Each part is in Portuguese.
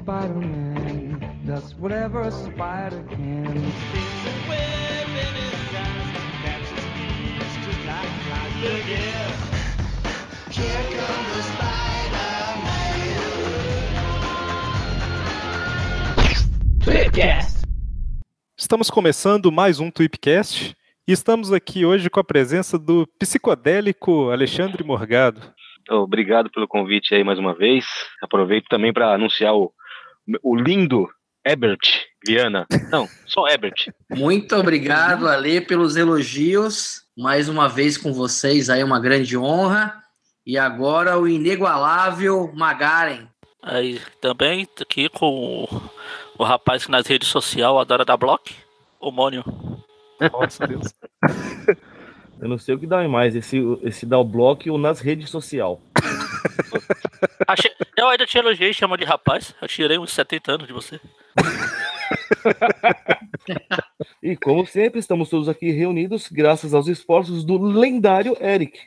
Spider-Man does whatever a spider can. There's a web in his eyes that catches thieves just like flies. Look here. Here comes the Spider-Man. Tweepcast. Estamos começando mais um Tweepcast e estamos aqui hoje com a presença do psicodélico Alexandre Morgado. Obrigado pelo convite aí mais uma vez. Aproveito também para anunciar o, o lindo Ebert Viana. Não, só Ebert. Muito obrigado, Ale, pelos elogios. Mais uma vez com vocês aí, uma grande honra. E agora o inigualável Magaren. Aí também aqui com o, o rapaz que nas redes sociais adora dar bloco, o Mônio. Nossa Deus. Eu não sei o que dá mais, esse, esse dá o bloco ou nas redes sociais. Achei, eu ainda te elogiei, chama de rapaz. Eu tirei uns 70 anos de você. E como sempre, estamos todos aqui reunidos graças aos esforços do lendário Eric.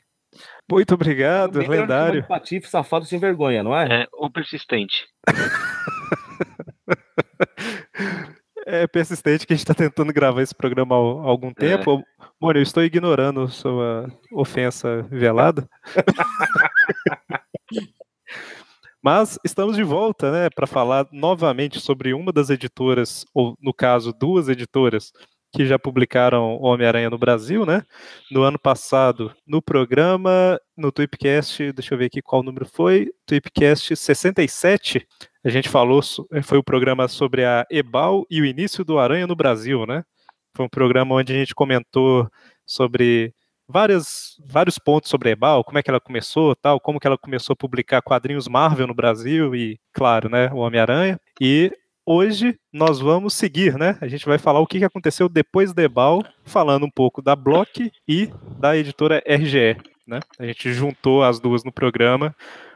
Muito obrigado, um lendário. Patife safado sem vergonha, não é? É, o persistente. É persistente que a gente está tentando gravar esse programa há algum tempo. Mano, eu estou ignorando sua ofensa velada. Mas estamos de volta, né, para falar novamente sobre uma das editoras, ou no caso, duas editoras que já publicaram Homem-Aranha no Brasil, né? No ano passado, no programa, no Tweepcast, deixa eu ver aqui qual número foi, Tweepcast 67, a gente falou, foi o programa sobre a Ebal e o início do Aranha no Brasil, né? Foi um programa onde a gente comentou sobre várias, vários pontos sobre a Ebal, como é que ela começou, tal, como que ela começou a publicar quadrinhos Marvel no Brasil e, claro, né, o Homem-Aranha. E hoje nós vamos seguir, né? A gente vai falar o que aconteceu depois da Ebal, falando um pouco da Block e da editora RGE, né? A gente juntou as duas no programa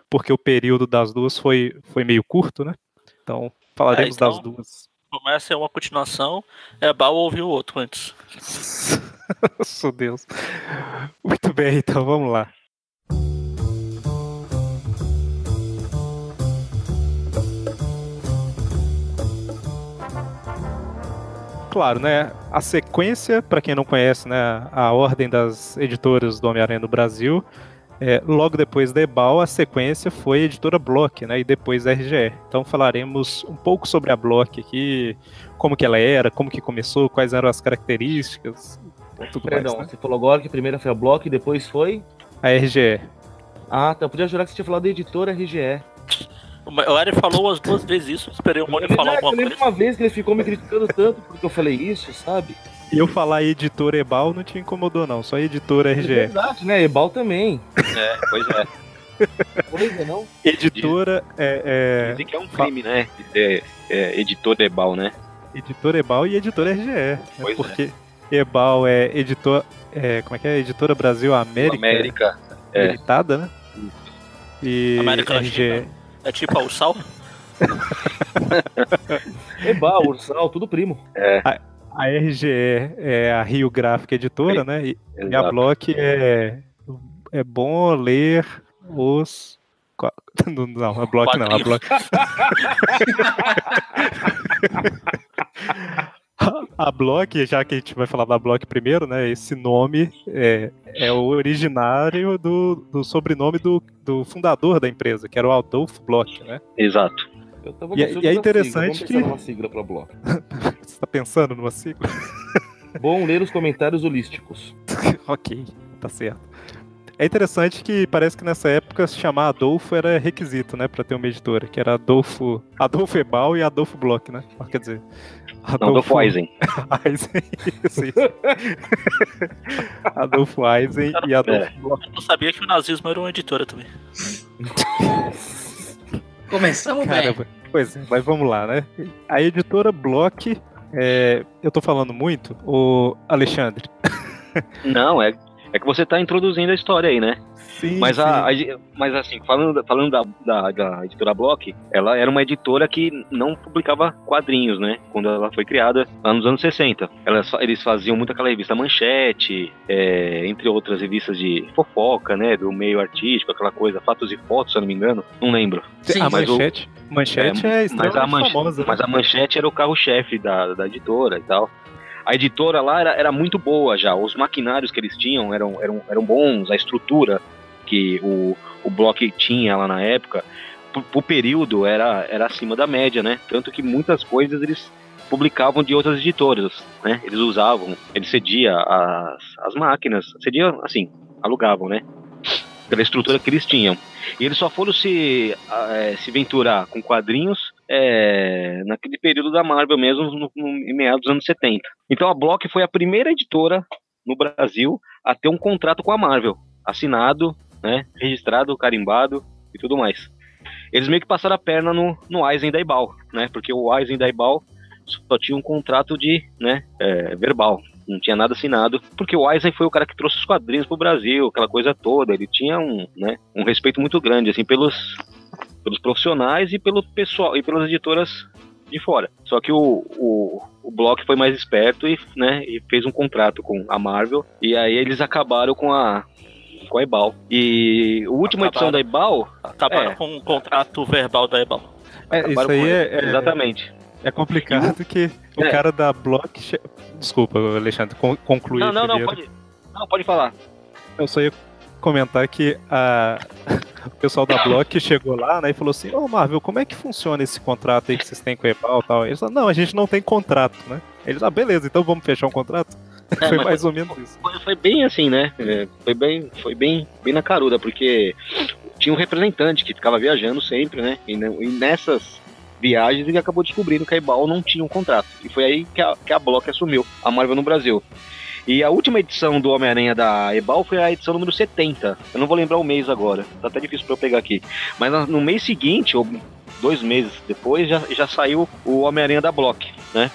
porque o período das duas foi, foi meio curto, né? Então, falaremos É, então- das duas. Começa é uma continuação, é Bal ouvir o outro antes. Nossa Deus. Muito bem, então vamos lá. Claro, né? A sequência, para quem não conhece, né, a ordem das editoras do Homem-Aranha no Brasil, é, logo depois da Ebal, a sequência foi a editora Block, né, e depois a RGE. Então falaremos um pouco sobre a Block aqui, como que ela era, como que começou, quais eram as características, tudo Perdão, mais, né? você falou agora que a primeira foi a Block e depois foi. A RGE. Ah, tá. Eu podia jurar que você tinha falado da editora RGE. O Eric falou umas duas vezes isso, esperei o Mônio É falar alguma eu lembro coisa. uma vez que ele ficou me criticando tanto porque eu falei isso, sabe? E eu falar editora Ebal não te incomodou, não, só editora É RGE. verdade, né? Ebal também. É, pois é. Pois é, não? Editora é, Dizem que é um crime, né? de ser, é, editor Ebal, né? é editora Ebal e editora RGE. né? Pois é. porque Ebal é editor. É, como é que é? Editora Brasil América, América. É. Limitada, né? E América RGE. Latina. É tipo a Ursal. Ebal, Ursal, tudo primo. A RGE é a Rio Gráfica Editora, né? E, e a. Block é. É bom ler os. Não, não, a Block não, a. Block. A Block, já que a gente vai falar da Block primeiro, né? Esse nome é, é o originário do, do sobrenome do, do fundador da empresa, que era o Adolfo Block, né? Exato. Eu tava E é- e é interessante sigla. que- Vamos pensar numa sigla pra Block. Você tá pensando numa sigla? Bom ler os comentários holísticos. ok, tá certo. É interessante que parece que nessa época se chamar Adolfo era requisito, né, pra ter uma editora, que era Adolfo, Adolfo Ebal e Adolfo Block, né? Ah, Quer dizer, Não, Adolfo Eisen. Eisen, isso, isso. Adolfo Eisen e Adolfo É. Block. Eu não sabia que o nazismo era uma editora também. Começamos bem. Caramba, pois é, mas vamos lá, né? A editora Block, é, eu tô falando muito, o Alexandre. Não, é, é que você tá introduzindo a história aí, né? Sim, Mas, sim. a, a- mas assim, falando, falando da, da, da editora Block, ela era uma editora que não publicava quadrinhos, né? Quando ela foi criada lá nos anos 60. Ela, só- eles faziam muito aquela revista Manchete, é, entre outras revistas de fofoca, né? Do meio artístico, aquela coisa, fatos e fotos, se eu não me engano. Não lembro. Sim, a mas o- manchete, manchete é, mas, a extremamente manche- famosa. né? mas a manchete era o carro-chefe da, da editora e tal. A editora lá era, era muito boa já. Os maquinários que eles tinham eram, eram, eram bons, a estrutura que o, o Block tinha lá na época, pro período, era, era acima da média, né? Tanto que muitas coisas eles publicavam de outras editoras, né? Eles usavam, eles cediam as, as máquinas, cediam, assim, alugavam, né? Pela estrutura que eles tinham. E eles só foram se, eh, se venturar com quadrinhos é, naquele período da Marvel mesmo, no, no, em meados dos anos 70. Então a Block foi a primeira editora no Brasil a ter um contrato com a Marvel, assinado, né, registrado, carimbado e tudo mais. Eles meio que passaram a perna no, no Eisen da Ibal, né, porque o Eisen da Ibal só tinha um contrato de, né, é, verbal, não tinha nada assinado, porque o Eisen foi o cara que trouxe os quadrinhos pro Brasil, aquela coisa toda, ele tinha um, né, um respeito muito grande, assim, pelos, pelos profissionais e pelo pessoal, e pelas editoras de fora. Só que o, o, o Block foi mais esperto e, né, e fez um contrato com a Marvel, e aí eles acabaram com a com a Ebal. E a última edição da Ebal, Acabaram É. com um contrato verbal da Ebal. É, isso aí é, é, exatamente. é complicado que o É. cara da Block. Desculpa, Alexandre, con- conclui Não, não, não, pode, não, pode falar. Eu só ia comentar que a... o pessoal da Block chegou lá né, e falou assim: Ô Marvel, como é que funciona esse contrato aí que vocês têm com a Ebal e tal? Eles falaram: Não, a gente não tem contrato, né? Eles, ah, beleza, então vamos fechar um contrato? É, Foi mais ou menos isso. Foi, foi bem assim, né? É, foi bem, foi bem, bem na caruda, porque tinha um representante que ficava viajando sempre, né? E, não- e nessas viagens ele acabou descobrindo que a Ebal não tinha um contrato. E foi aí que a, que a Block assumiu a Marvel no Brasil. E a última edição do Homem-Aranha da Ebal foi a edição número 70. Eu não vou lembrar o mês agora, tá até difícil pra eu pegar aqui. Mas no- no mês seguinte, ou dois meses depois, já, já saiu o Homem-Aranha da Block, né?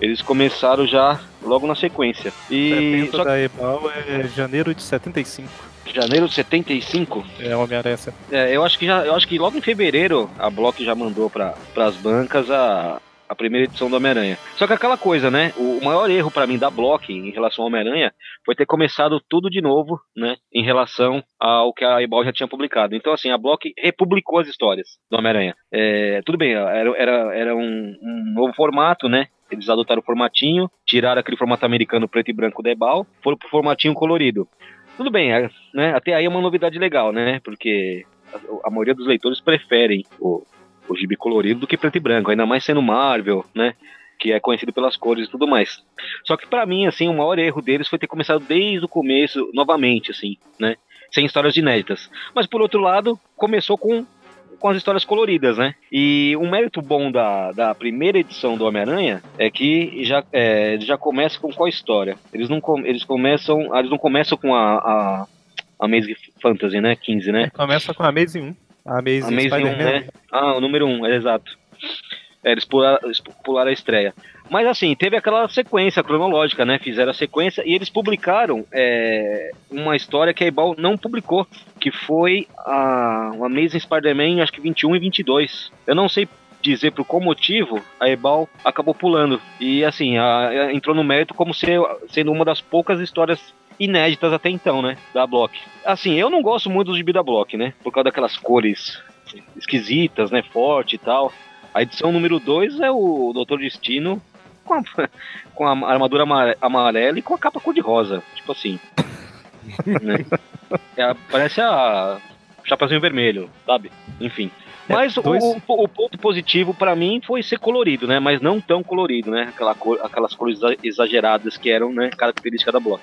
Eles começaram já logo na sequência. E 70 só da Ebal é janeiro de 75. que janeiro de 75, É Homem-Aranha. é, eu acho que já, eu acho que logo em fevereiro a Block já mandou para as bancas a, a primeira edição do Homem-Aranha. Só que aquela coisa, né? O, o maior erro para mim da Block em relação ao Homem-Aranha foi ter começado tudo de novo, né? Em relação ao que a Ebal já tinha publicado. Então, assim, a Block republicou as histórias do Homem-Aranha. É, tudo bem, era, era, era um, um novo formato, né? Eles adotaram o formatinho, tiraram aquele formato americano preto e branco da Ebal, foram pro formatinho colorido. Tudo bem, é, né? Até aí é uma novidade legal, né? Porque a, a maioria dos leitores preferem o, o gibi colorido do que preto e branco, ainda mais sendo Marvel, né? Que é conhecido pelas cores e tudo mais. Só que pra mim, assim, o maior erro deles foi ter começado desde o começo, novamente, assim, né? Sem histórias inéditas. Mas por outro lado, começou com com as histórias coloridas, né? E um mérito bom da, da primeira edição do Homem-Aranha é que já, é, já começa com qual história? Eles não, com- eles começam, ah, eles não começam com a, a, a Amazing Fantasy, né? 15, né? Começa com a Amazing 1. A Amazing, Amazing 1, Spider-Man. né? Ah, o número 1, é exato. É, eles pularam, eles pularam a estreia. Mas assim, teve aquela sequência cronológica, né? Fizeram a sequência e eles publicaram é, uma história que a Ebal não publicou, que foi a, o Amazing Spider-Man, acho que 21 e 22. Eu não sei dizer por qual motivo a Ebal acabou pulando. E assim, a- a- entrou no mérito como ser, sendo uma das poucas histórias inéditas até então, né? Da Block. Assim, eu não gosto muito do gibi da Block, né? Por causa daquelas cores esquisitas, né? Forte e tal. A edição número 2 é o Doutor Destino com a, com a armadura amare- amarela e com a capa cor-de-rosa. Tipo assim. né? É, parece a Chapazinho Vermelho, sabe? Enfim. É, Mas o- dois- o, o ponto positivo pra mim foi ser colorido, né? Mas não tão colorido, né? Aquela cor, aquelas cores exa- exageradas que eram, né? Característica da Block.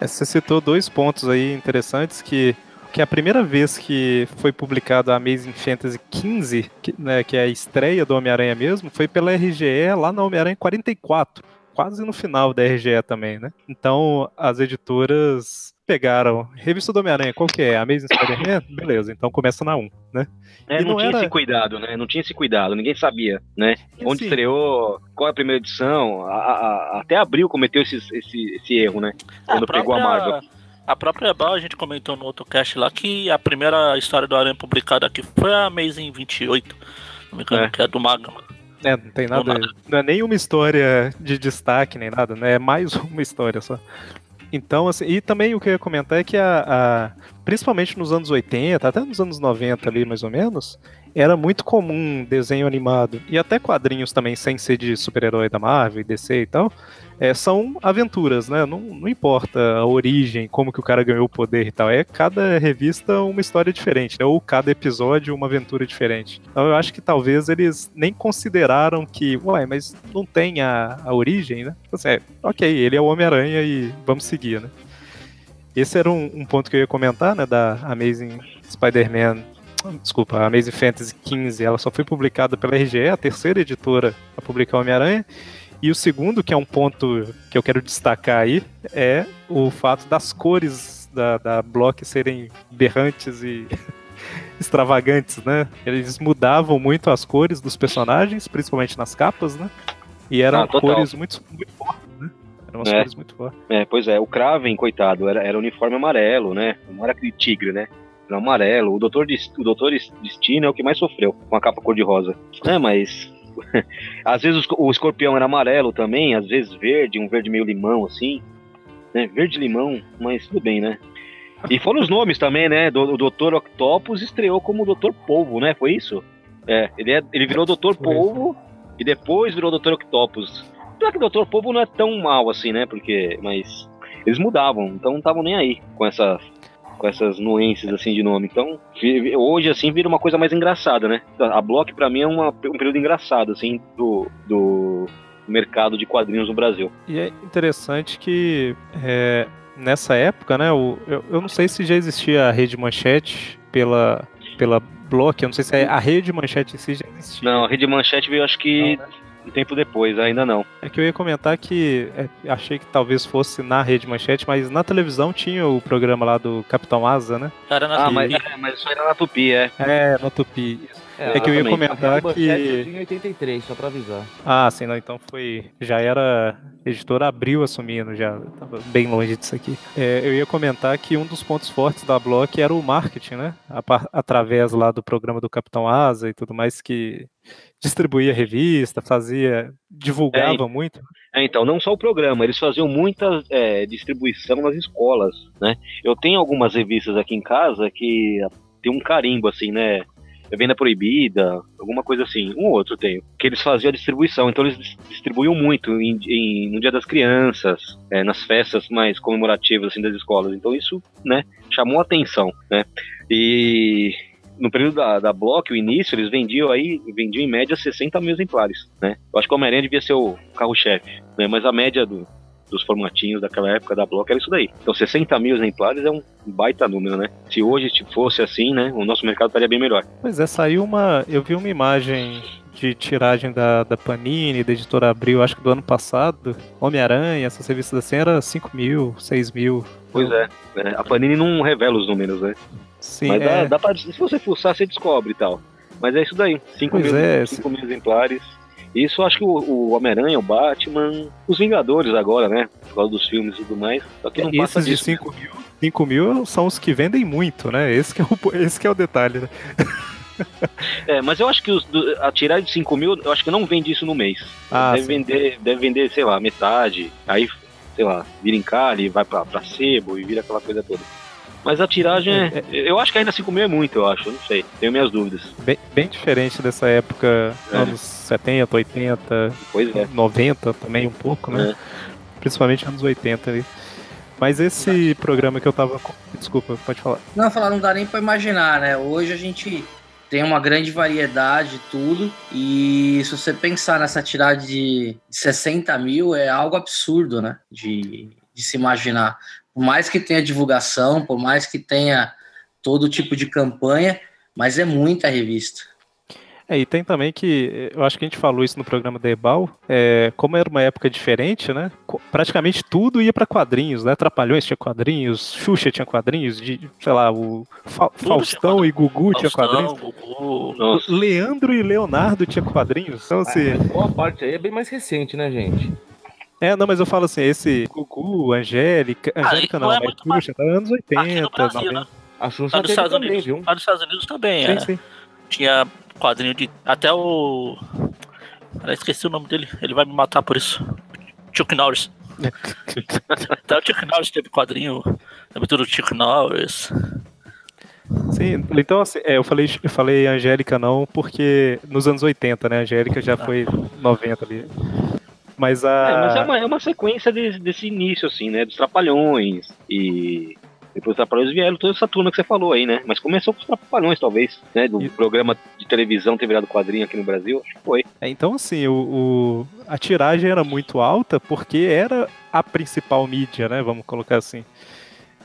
É, Você citou dois pontos aí interessantes que que a primeira vez que foi publicado a Amazing Fantasy 15, que, né, que é a estreia do Homem-Aranha mesmo, foi pela RGE lá na Homem-Aranha 44, quase no final da RGE também, né? Então as editoras pegaram revista do Homem-Aranha, qual que é? Amazing Spider-Man? Beleza, então começa na 1, né? É, E não, não tinha era- esse cuidado, né? Não tinha esse cuidado, ninguém sabia, né? E Onde assim, estreou, qual é a primeira edição. A- a- a- até abril cometeu esse, esse, esse erro, né? Quando pegou a Marvel. A própria Ebal, a gente comentou no outro cast lá que a primeira história do Aranha publicada aqui foi a Amazing 28. Não me engano, É. que é do Magma. É, não tem nada. nada. Não é nenhuma história de destaque nem nada, né? É mais uma história só. Então, assim, e também o que eu ia comentar é que a, a- principalmente nos anos 80, até nos anos 90 ali, mais ou menos, era muito comum desenho animado e até quadrinhos também, sem ser de super-herói da Marvel, DC e tal, é, são aventuras, né? Não, não importa a origem, como que o cara ganhou o poder e tal, é cada revista uma história diferente, né? Ou cada episódio uma aventura diferente. Então eu acho que talvez eles nem consideraram que, ué, mas não tem a, a origem, né? Tipo assim, é, ok, ele é o Homem-Aranha e vamos seguir, né? Esse era um, um ponto que eu ia comentar, né, da Amazing Spider-Man, desculpa, a Amazing Fantasy 15, ela só foi publicada pela RGE, a terceira editora a publicar Homem-Aranha, e o segundo, que é um ponto que eu quero destacar aí, é o fato das cores da, da Block serem berrantes e extravagantes, né? Eles mudavam muito as cores dos personagens, principalmente nas capas, né? E eram Ah, cores muito, muito fortes, né? Eram umas É. cores muito fortes. É, pois é, o Kraven, coitado, era, era uniforme amarelo, né? Não era aquele tigre, né? Amarelo. O Doutor, o Doutor Destino é o que mais sofreu com a capa cor-de-rosa. É, mas. às vezes o esco- o escorpião era amarelo também, às vezes verde, um verde meio limão, assim. Né? Verde-limão, mas tudo bem, né? E foram os nomes também, né? O Doutor Octopus estreou como Doutor Polvo, né? Foi isso? É, ele, é, ele virou Doutor. Polvo e depois virou Doutor Octopus. Apesar que o Doutor Polvo não é tão mal assim, né? Porque. Mas eles mudavam, então não estavam nem aí com essas. Com essas nuances assim de nome. Então, hoje assim vira uma coisa mais engraçada, né? A Block pra mim é uma- um período engraçado, assim, do, do mercado de quadrinhos no Brasil. E é interessante que é, nessa época, né? o- eu, eu não sei se já existia a rede manchete pela, pela Block, eu não sei se a rede manchete em si já existia. Não, a Rede Manchete veio acho que um tempo depois, ainda não. É que eu ia comentar que é, achei que talvez fosse na rede manchete, mas na televisão tinha o programa lá do Capitão Asa, né? Era na Ah, mas, TV. é, mas isso era na Tupi, é. É, no Tupi. É que eu ia comentar A que. em 83, só pra avisar. Ah, sim, não, então foi. Já era. Editora abriu assumindo, já tava bem longe disso aqui. É, eu ia comentar que um dos pontos fortes da Block era o marketing, né? A através lá do programa do Capitão Asa e tudo mais, que distribuía revista, fazia. divulgava muito. É, então, não só o programa, eles faziam muita é, distribuição nas escolas, né? Eu tenho algumas revistas aqui em casa que tem um carimbo, assim, né? É Venda Proibida, alguma coisa assim, um ou outro tenho, que eles faziam a distribuição, então eles dis- distribuíam muito em, em- no Dia das Crianças, é, nas festas mais comemorativas, assim, das escolas, então isso, né, chamou atenção, né? E no período da, da Block, o início, eles vendiam aí, vendiam em média 60 mil exemplares, né? Eu acho que o Homem-Aranha devia ser o carro-chefe, né? Mas a média do- dos formatinhos daquela época da Block era isso daí. Então 60 mil exemplares é um baita número, né? Se hoje fosse assim, né? O nosso mercado estaria bem melhor. Pois é, saiu uma. Eu vi uma imagem de tiragem da, da Panini, da editora Abril, acho que do ano passado. Homem-Aranha, essas revistas assim, era 5 mil, 6 mil. Pois é. né? A Panini não revela os números, né? Sim, Mas dá, é, dá pra, se você fuçar, você descobre e tal. Mas é isso daí. 5 Pois mil, é, cinco mil exemplares. Isso eu acho que o, o Homem-Aranha, o Batman, os Vingadores agora, né? Por causa dos filmes e tudo mais. Só que não passa esses de disso. 5 mil, 5 mil são os que vendem muito, né? Esse que é o, esse que é o detalhe, né? É, mas eu acho que os, a tiragem de 5 mil, eu acho que não vende isso no mês. Ah, deve, sim. vender, deve vender, sei lá, metade. Aí, sei lá, vira em calhe, vai pra, pra sebo e vira aquela coisa toda. Mas a tiragem, é, eu acho que ainda 5 mil é muito, eu acho, não sei. Tenho minhas dúvidas. Bem, bem diferente dessa época, É. anos 70, 80, Pois é. 90 também um pouco, né? Principalmente anos 80 ali. Mas esse programa que eu tava. Desculpa, pode falar. Não, falar, não dá nem pra imaginar, né? Hoje a gente tem uma grande variedade de tudo. E se você pensar nessa tiragem de 60 mil, é algo absurdo, né? De, de se imaginar. Por mais que tenha divulgação, por mais que tenha todo tipo de campanha, mas é muita revista. É, e tem também que, eu acho que a gente falou isso no programa da Ebal, é, como era uma época diferente, né? Praticamente tudo ia pra quadrinhos, né? Trapalhões tinha quadrinhos, Xuxa tinha quadrinhos, de, sei lá, o Fa- Tudo Faustão tinha e Gugu tinha Faustão, quadrinhos. Gugu. Nossa. Leandro e Leonardo tinha quadrinhos. Então, assim, Mas boa parte aí é bem mais recente, né, gente? É, não, mas eu falo assim, esse Gugu, Angélica. Ah, Angélica não não, é mas muito Xuxa, tá anos 80, Aqui no Brasil, 90. né? A Xuxa Lá nos Estados também, Unidos. viu? Lá nos Estados Unidos também, Sim, é. sim. Tinha quadrinho de. Até o. Cara, esqueci o nome dele. Ele vai me matar por isso. Chuck Norris. Até o Chuck Norris teve quadrinho. Lembra tudo do Chuck Norris. Sim, então assim, é, eu falei, eu falei Angélica não, porque nos anos 80, né? Angélica já foi 90 ali. Mas a. É, mas é uma, é uma sequência de- desse início, assim, né? Dos Trapalhões e. Depois dos Trapalhões vieram toda essa turma que você falou aí, né? Mas começou com os Trapalhões, talvez, né? Do E- programa de televisão ter virado quadrinho aqui no Brasil, acho que foi. É, Então, assim, o, o- a tiragem era muito alta porque era a principal mídia, né? Vamos colocar assim.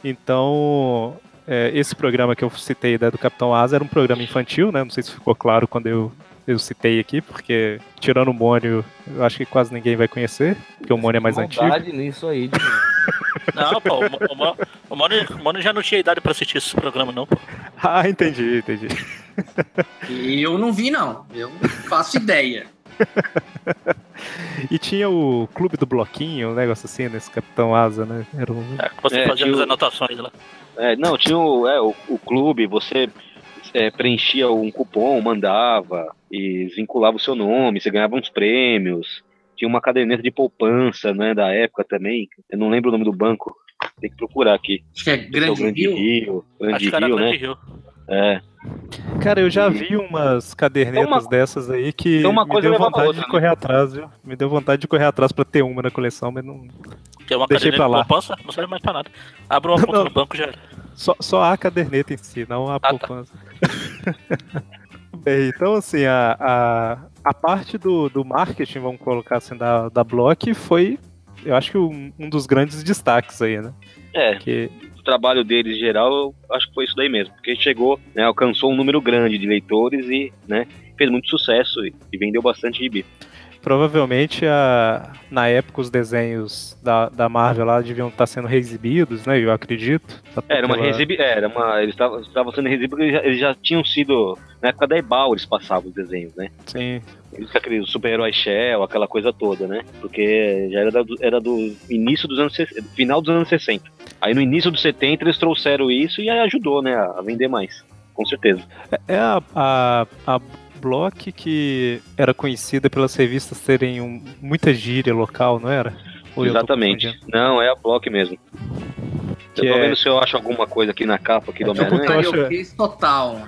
Então, é, esse programa que eu citei né, do Capitão Asa era um programa infantil, né? Não sei se ficou claro quando eu, eu citei aqui, porque tirando o Mônio, eu acho que quase ninguém vai conhecer, porque o Mônio é mais antigo. Nisso aí. de- Não, pô, o, Mo- o, Mo- o Mano, o Mano já não tinha idade pra assistir esse programa, não, pô. Ah, entendi, entendi. E eu não vi, não. Eu não faço ideia. E tinha o Clube do Bloquinho, um negócio assim, nesse Capitão Asa, né? Era um... É, que você É, fazia as anotações lá. É, não, tinha o, é, o, o clube, você é, preenchia um cupom, mandava e vinculava o seu nome, você ganhava uns prêmios. Tinha uma caderneta de poupança, né, da época também. Eu não lembro o nome do banco. Tem que procurar aqui. Acho que é é o Grande Grande Rio. Rio. Grande Acho que era Rio, Grande né? Rio. É. Cara, eu já vi umas cadernetas uma- dessas aí que então uma me coisa deu levava a vontade outra, de né? correr atrás, viu? Me deu vontade de correr atrás pra ter uma na coleção, mas não. Tem uma Deixei caderneta pra lá. de poupança, não serve mais pra nada. Abre uma conta no banco já. Só, só a caderneta em si, não a tá. poupança. Bem, então assim, a, a, a parte do, do marketing, vamos colocar assim, da, da Block foi, eu acho que um, um dos grandes destaques aí, né? É, Que, o trabalho deles em geral, eu acho que foi isso daí mesmo. Porque chegou, né, alcançou um número grande de leitores e, né, fez muito sucesso e, e vendeu bastante gibi. provavelmente a, na época os desenhos da, da Marvel lá deviam estar sendo reexibidos, né? Eu acredito. Era uma Pela- reexibi... Era uma. Eles estavam sendo exibidos porque eles já, eles já tinham sido. Na época da Ebal eles passavam os desenhos, né? Sim. Eles com aquele super-herói Shell, aquela coisa toda, né? Porque já era, da- era do início dos anos 60, final dos anos 60. Aí no início dos 70 eles trouxeram isso e aí ajudou, né, a vender mais. Com certeza. É a, a, a Block que era conhecida pelas revistas terem um- muita gíria local, não era? Ou Exatamente. Não, é a Block mesmo. Que eu tô é- vendo se eu acho alguma coisa aqui na capa aqui do É tipo Homem-Aranha. Total.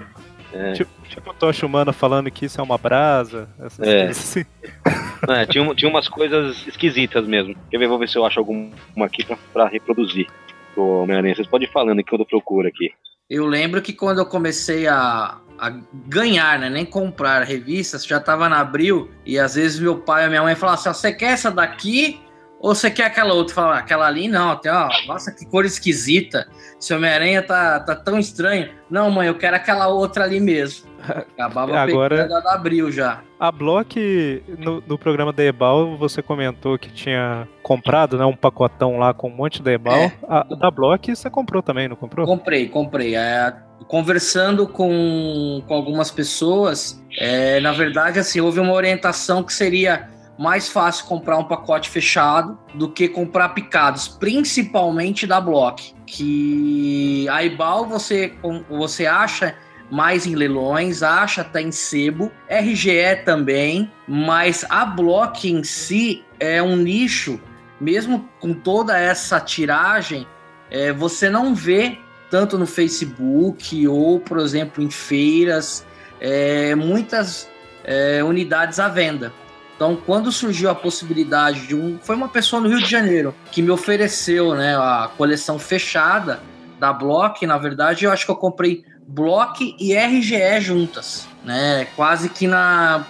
É. Tipo, tipo Tocha Humana falando que isso é uma brasa, essas É. coisas assim. É, tinha, tinha umas coisas esquisitas mesmo. Quer ver? Vou ver se eu acho alguma aqui pra, pra reproduzir. do Homem-Aranha. Vocês podem ir falando enquanto eu procuro aqui. Eu lembro que quando eu comecei a, a ganhar, né, nem comprar revistas, já tava na Abril e às vezes meu pai ou minha mãe falavam assim: você quer essa daqui ou você quer aquela outra? Eu falava, aquela ali não, tem, ó, nossa, que cor esquisita. Seu Homem-Aranha tá, tá tão estranho. Não, mãe, eu quero aquela outra ali mesmo. Acabava Agora- pegando a Abril já. A Block, no, no programa da Ebal, você comentou que tinha comprado né, um pacotão lá com um monte da Ebal. É. A, da Block você comprou também, não comprou? Comprei, comprei. É, conversando com, com algumas pessoas, é, na verdade, assim, houve uma orientação que seria mais fácil comprar um pacote fechado do que comprar picados, principalmente da Block. Que a Ibal você, você acha mais em leilões, acha até em sebo, RGE também, mas a Block em si é um nicho, mesmo com toda essa tiragem, é, você não vê tanto no Facebook ou, por exemplo, em feiras, é, muitas é, unidades à venda. Então, quando surgiu a possibilidade de um. Foi uma pessoa no Rio de Janeiro que me ofereceu né, a coleção fechada da Block. Na verdade, eu acho que eu comprei Block e RGE juntas, né? Quase que na,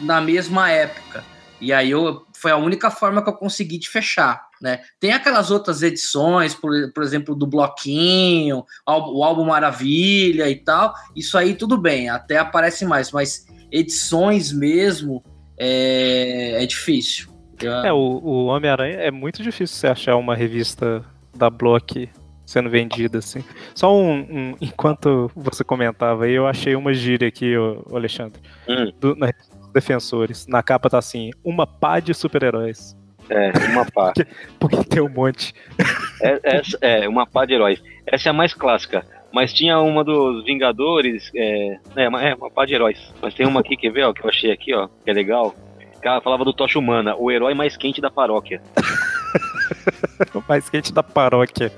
na mesma época. E aí eu, foi a única forma que eu consegui de fechar. Né? Tem aquelas outras edições, por, por exemplo, do Bloquinho, o álbum Maravilha e tal. Isso aí tudo bem, até aparece mais, mas edições mesmo é, é difícil. É, o, o Homem-Aranha é muito difícil você achar uma revista da Block sendo vendida assim. Só um, um- enquanto você comentava aí, eu achei uma gíria aqui, ô, Alexandre, Hum. do, na Defensores. Na capa tá assim, uma pá de super-heróis. É, uma pá. Porque tem um monte. É, essa- é, uma pá de heróis. Essa é a mais clássica. Mas tinha uma dos Vingadores, é, é, uma, é uma pá de heróis. Mas tem uma aqui, quer ver, ó, que eu achei aqui, ó, que é legal. Que ela falava do Tocha Humana, o herói mais quente da paróquia. O mais quente da paróquia.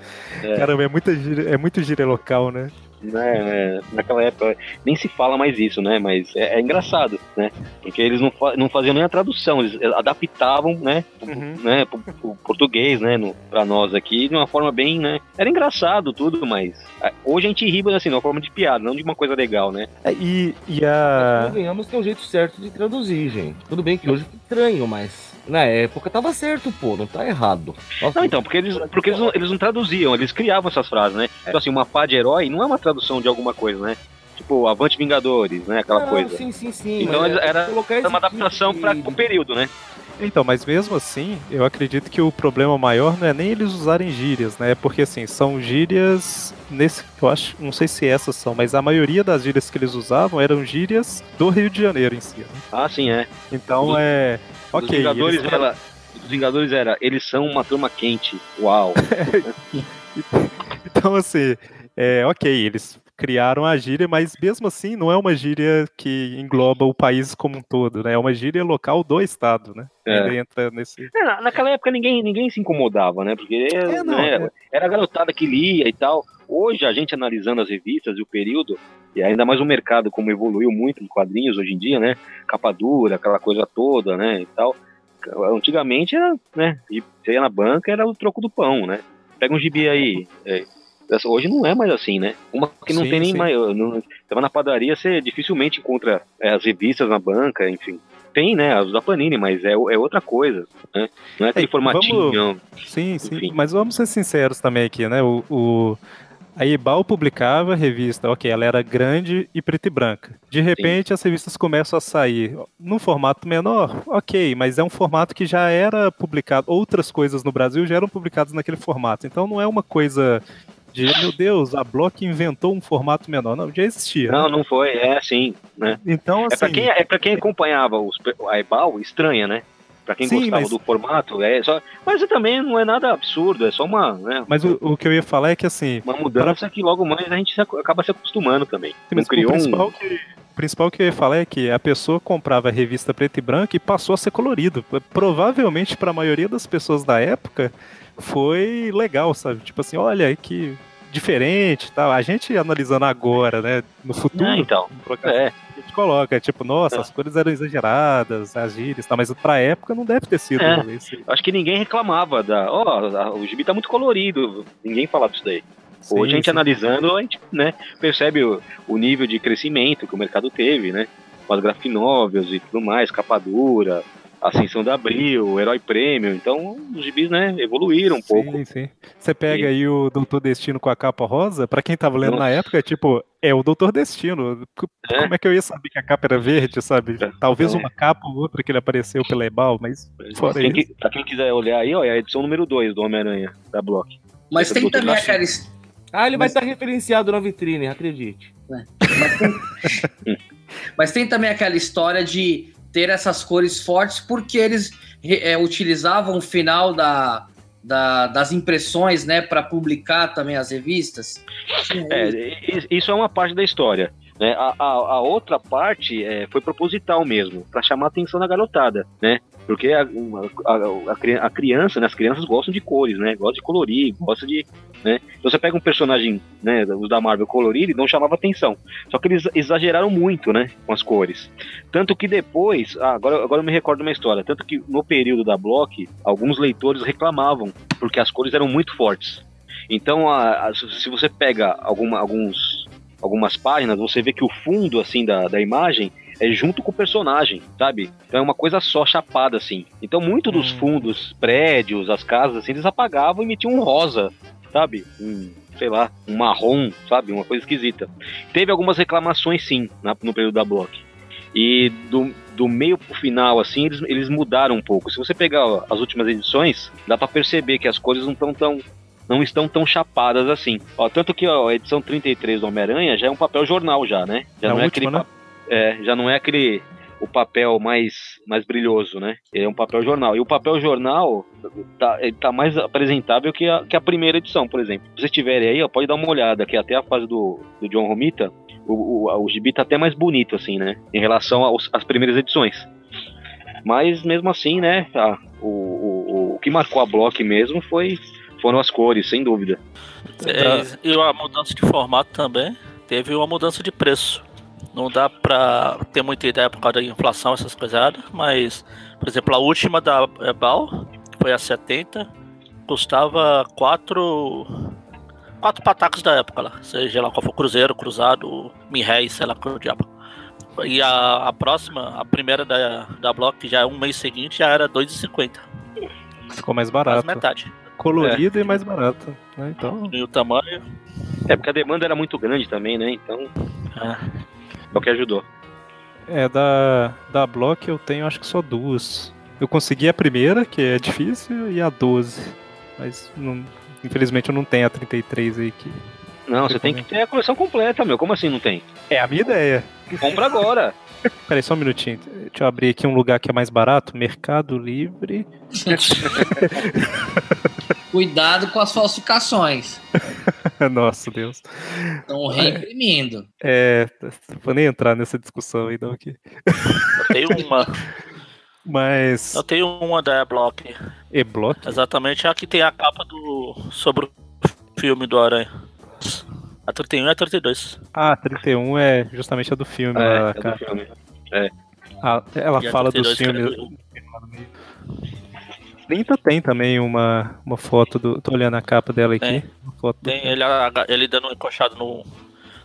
É. Caramba, é, muita gíria, é muito gíria local, né? Né, é, naquela época nem se fala mais isso, né? Mas é, é engraçado, né? Porque eles não, fa- não faziam nem a tradução, eles adaptavam, né? Uhum. né pro português, né? No, pra nós aqui, de uma forma bem, né? Era engraçado tudo, mas ah, hoje a gente ri, mas assim, de uma forma de piada, não de uma coisa legal, né? É, E, e a. Convenhamos que é o jeito certo de traduzir, gente. Tudo bem que hoje fica estranho, mas na época tava certo, pô, não tá errado. Nossa, Não, então, porque eles, porque eles, não, eles não traduziam, eles criavam essas frases, né? Então, assim, uma pá de herói não é uma tradução de alguma coisa, né? Tipo, Avante Vingadores, né? Aquela não, coisa. Sim, sim, sim. Então, é era- esse uma adaptação tipo para de- o período, né? Então, mas mesmo assim, eu acredito que o problema maior não é nem eles usarem gírias, né? Porque assim, são gírias nesse, eu acho, não sei se essas são, mas a maioria das gírias que eles usavam eram gírias do Rio de Janeiro em si. né? Ah, sim, é. Então Os- é, Os ok. Vingadores, eles- era, os Vingadores era, eles são uma turma quente. Uau. Então assim, é, ok, eles criaram a gíria, mas mesmo assim não é uma gíria que engloba o país como um todo, né? É uma gíria local do estado, né? É. Ainda entra nesse. É, na- naquela época ninguém, ninguém se incomodava, né? Porque É, não, né, é. era a garotada que lia e tal. Hoje, a gente analisando as revistas e o período, e ainda mais o mercado, como evoluiu muito em quadrinhos hoje em dia, né? Capa dura, aquela coisa toda, né? E tal. Antigamente era, né? Você ia na banca, era o troco do pão, né? Pega um gibi aí. Hoje não é mais assim, né? Uma que não Sim, tem nem sim. mais. Não, você vai na padaria, você dificilmente encontra é, as revistas na banca, enfim. Tem, né? As da Panini, mas é, é outra coisa, né? Não é aquele É, formatinho. vamos- Sim, sim. Enfim. Mas vamos ser sinceros também aqui, né? O, o- a Ebal publicava a revista, ok, ela era grande e preta e branca. De repente as revistas começam a sair num formato menor, ok, mas é um formato que já era publicado, outras coisas no Brasil já eram publicadas naquele formato. Então não é uma coisa de, meu Deus, a Block inventou um formato menor. Não, já existia. né? Não, não foi, é sim, né? Então, assim. É pra quem, é pra quem acompanhava os, a Ebal, estranha, né? Pra quem Sim, gostava mas- do formato, é só. Mas também não é nada absurdo, é só uma, né, Mas o, o que eu ia falar é que assim. uma mudança que logo mais a gente se ac- acaba se acostumando também. Sim, Não criou o um. principal, que, o principal que eu ia falar é que a pessoa comprava a revista preta e branca e passou a ser colorido. Provavelmente para a maioria das pessoas da época foi legal, sabe? Tipo assim, olha que diferente, tal. A gente analisando agora, né, no futuro, É, então. É, a gente coloca, tipo, nossa, as cores eram exageradas, as gírias, tal, mas pra época não deve ter sido É. esse. acho que ninguém reclamava da. Ó, a- o gibi tá muito colorido. Ninguém falava isso daí. Hoje a gente sim. analisando, a gente né, percebe o, o nível de crescimento que o mercado teve, né? Com as graphic novels e tudo mais, capa dura, ascensão da Abril, Herói Prêmio. Então, os gibis, né, evoluíram um pouco. Sim, sim. Você pega aí o Doutor Destino com a capa rosa, pra quem tava lendo na Nossa. época, é tipo, é o Doutor Destino. É. Como é que eu ia saber que a capa era verde, sabe? É. Talvez É. uma capa ou outra que ele apareceu pela Ebal, mas fora Quem, isso. que- pra quem quiser olhar aí, ó, é a edição número 2 do Homem-Aranha, da Block. Mas Essa tem também aquela, his- Ah, ele vai Mas- estar referenciado na vitrine, acredite. mas tem também aquela história de ter essas cores fortes porque eles é, utilizavam o final da, da- das impressões, né, para publicar também as revistas. É, i- isso é uma parte da história. Né? A, a, a outra parte é, foi proposital mesmo, para chamar a atenção da garotada, né? Porque a, a, a, a criança, né, as crianças gostam de cores, né? Gostam de colorir, gostam de. Né? Então você pega um personagem, né, os da Marvel colorido e não chamava atenção. Só que eles exageraram muito, né, com as cores. Tanto que depois, ah, agora, agora eu me recordo uma história, tanto que no período da Block, alguns leitores reclamavam, porque as cores eram muito fortes. Então, a- a- se você pega alguma, alguns, algumas páginas, você vê que o fundo assim da, da imagem é junto com o personagem, sabe? Então é uma coisa só chapada assim. Então, muito dos Hum. fundos, prédios, as casas, assim, eles apagavam e metiam um rosa, sabe? Um, sei lá, um marrom, sabe? Uma coisa esquisita. Teve algumas reclamações, sim, na- no período da Block. E do, do meio pro final, assim, eles, eles mudaram um pouco. Se você pegar ó, as últimas edições, dá pra perceber que as cores não estão tão, não estão tão chapadas assim. Ó, tanto que ó, a edição 33 do Homem-Aranha já é um papel jornal já, né? Já É não é última, aquele né? É, já não é aquele o papel mais, mais brilhoso, né? Ele é um papel jornal. E o papel jornal tá, ele tá mais apresentável que a, que a primeira edição, por exemplo. Se vocês tiverem aí, ó, pode dar uma olhada, que até a fase do, do John Romita, o, o, o gibi tá até mais bonito, assim, né? Em relação às primeiras edições. Mas mesmo assim, né? o, o, o que marcou a Block mesmo foi, foram as cores, sem dúvida. É, e a mudança de formato também teve uma mudança de preço. Não dá pra ter muita ideia por causa da inflação, essas coisas, mas, por exemplo, a última da Ebal, que foi a 70, custava 4. Quatro patacos da época lá. Seja lá qual for, Cruzeiro, Cruzado, Mirréis, sei lá qual é o diabo. E a, a próxima, a primeira da, da Block, que já é um mês seguinte, já era 2,50. Ficou mais Quase barato. metade. Colorido e mais barato. né? Então, E o tamanho. É porque a demanda era muito grande também, né? Então, É. é o que ajudou. é da, da Block eu tenho acho que só duas. Eu consegui a primeira, que é difícil, e a 12. Mas não- infelizmente eu não tenho a 33 aí que. Não, você tem que ter a coleção completa, meu. Como assim não tem? É a minha ideia. Compra agora. Peraí, só um minutinho. Deixa eu abrir aqui um lugar que é mais barato. Mercado Livre. Cuidado com as falsificações. Nossa, Deus. Estão reimprimindo. É. Vou nem entrar nessa discussão aí, não. Aqui. Eu tenho uma. Mas. Eu tenho uma da Block. E-Block? Exatamente a que tem a capa do. sobre o filme do Aranha. A 31 e a 32. Ah, 31 é justamente a do filme. É, lá, é do filme. Ah, ela E a fala dos 32 que era filmes. do- 30 tem também uma, uma foto do. Tô olhando a capa dela aqui. Tem. Uma foto do, Tem ele, ele dando um encoxado no.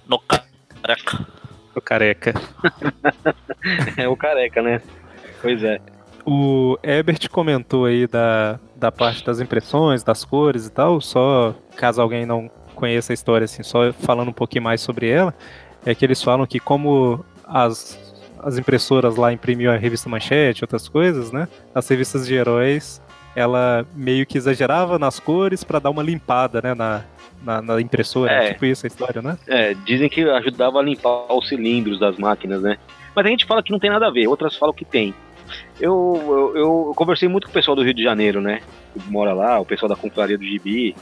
no careca. do careca. É o careca, né? Pois é. O Ebert comentou aí da, da parte das impressões, das cores e tal, só caso alguém não conheça a história, assim, só falando um pouquinho mais sobre ela, é que eles falam que como as, as impressoras lá imprimiam a revista Manchete e outras coisas, né, as revistas de heróis, ela meio que exagerava nas cores pra dar uma limpada, né, na, na, na impressora, É. tipo isso a história, né? É, dizem que ajudava a limpar os cilindros das máquinas, né? Mas a gente fala que não tem nada a ver, outras falam que tem. Eu, eu, eu conversei muito com o pessoal do Rio de Janeiro, né? Que mora lá, o pessoal da Confraria do Gibi.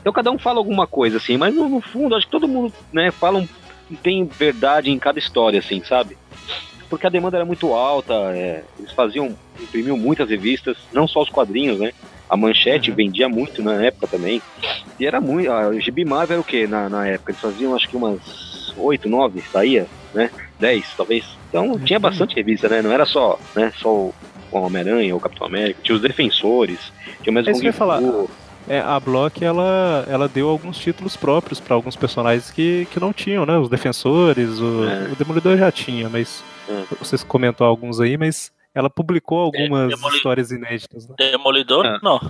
Então cada um fala alguma coisa, assim, mas no, no fundo acho que todo mundo, né, fala um, tem verdade em cada história, assim, sabe? Porque a demanda era muito alta, é, eles faziam, imprimiam muitas revistas, não só os quadrinhos, né? A manchete Uhum. vendia muito na época também. E era muito. A Gibi Marvel era o quê na, na época? Eles faziam acho que umas 8, 9, saía, né? 10, talvez. Então tinha bastante revista, né? Não era só, né? Só o Homem-Aranha, o Capitão América, tinha os defensores, tinha mais É isso que falar. É, a Block ela, ela deu alguns títulos próprios pra alguns personagens que, que não tinham, né? Os defensores, o, É. o Demolidor já tinha, mas É. vocês comentou alguns aí, mas ela publicou algumas Demoli- histórias inéditas. Né? Demolidor? Ah. Não.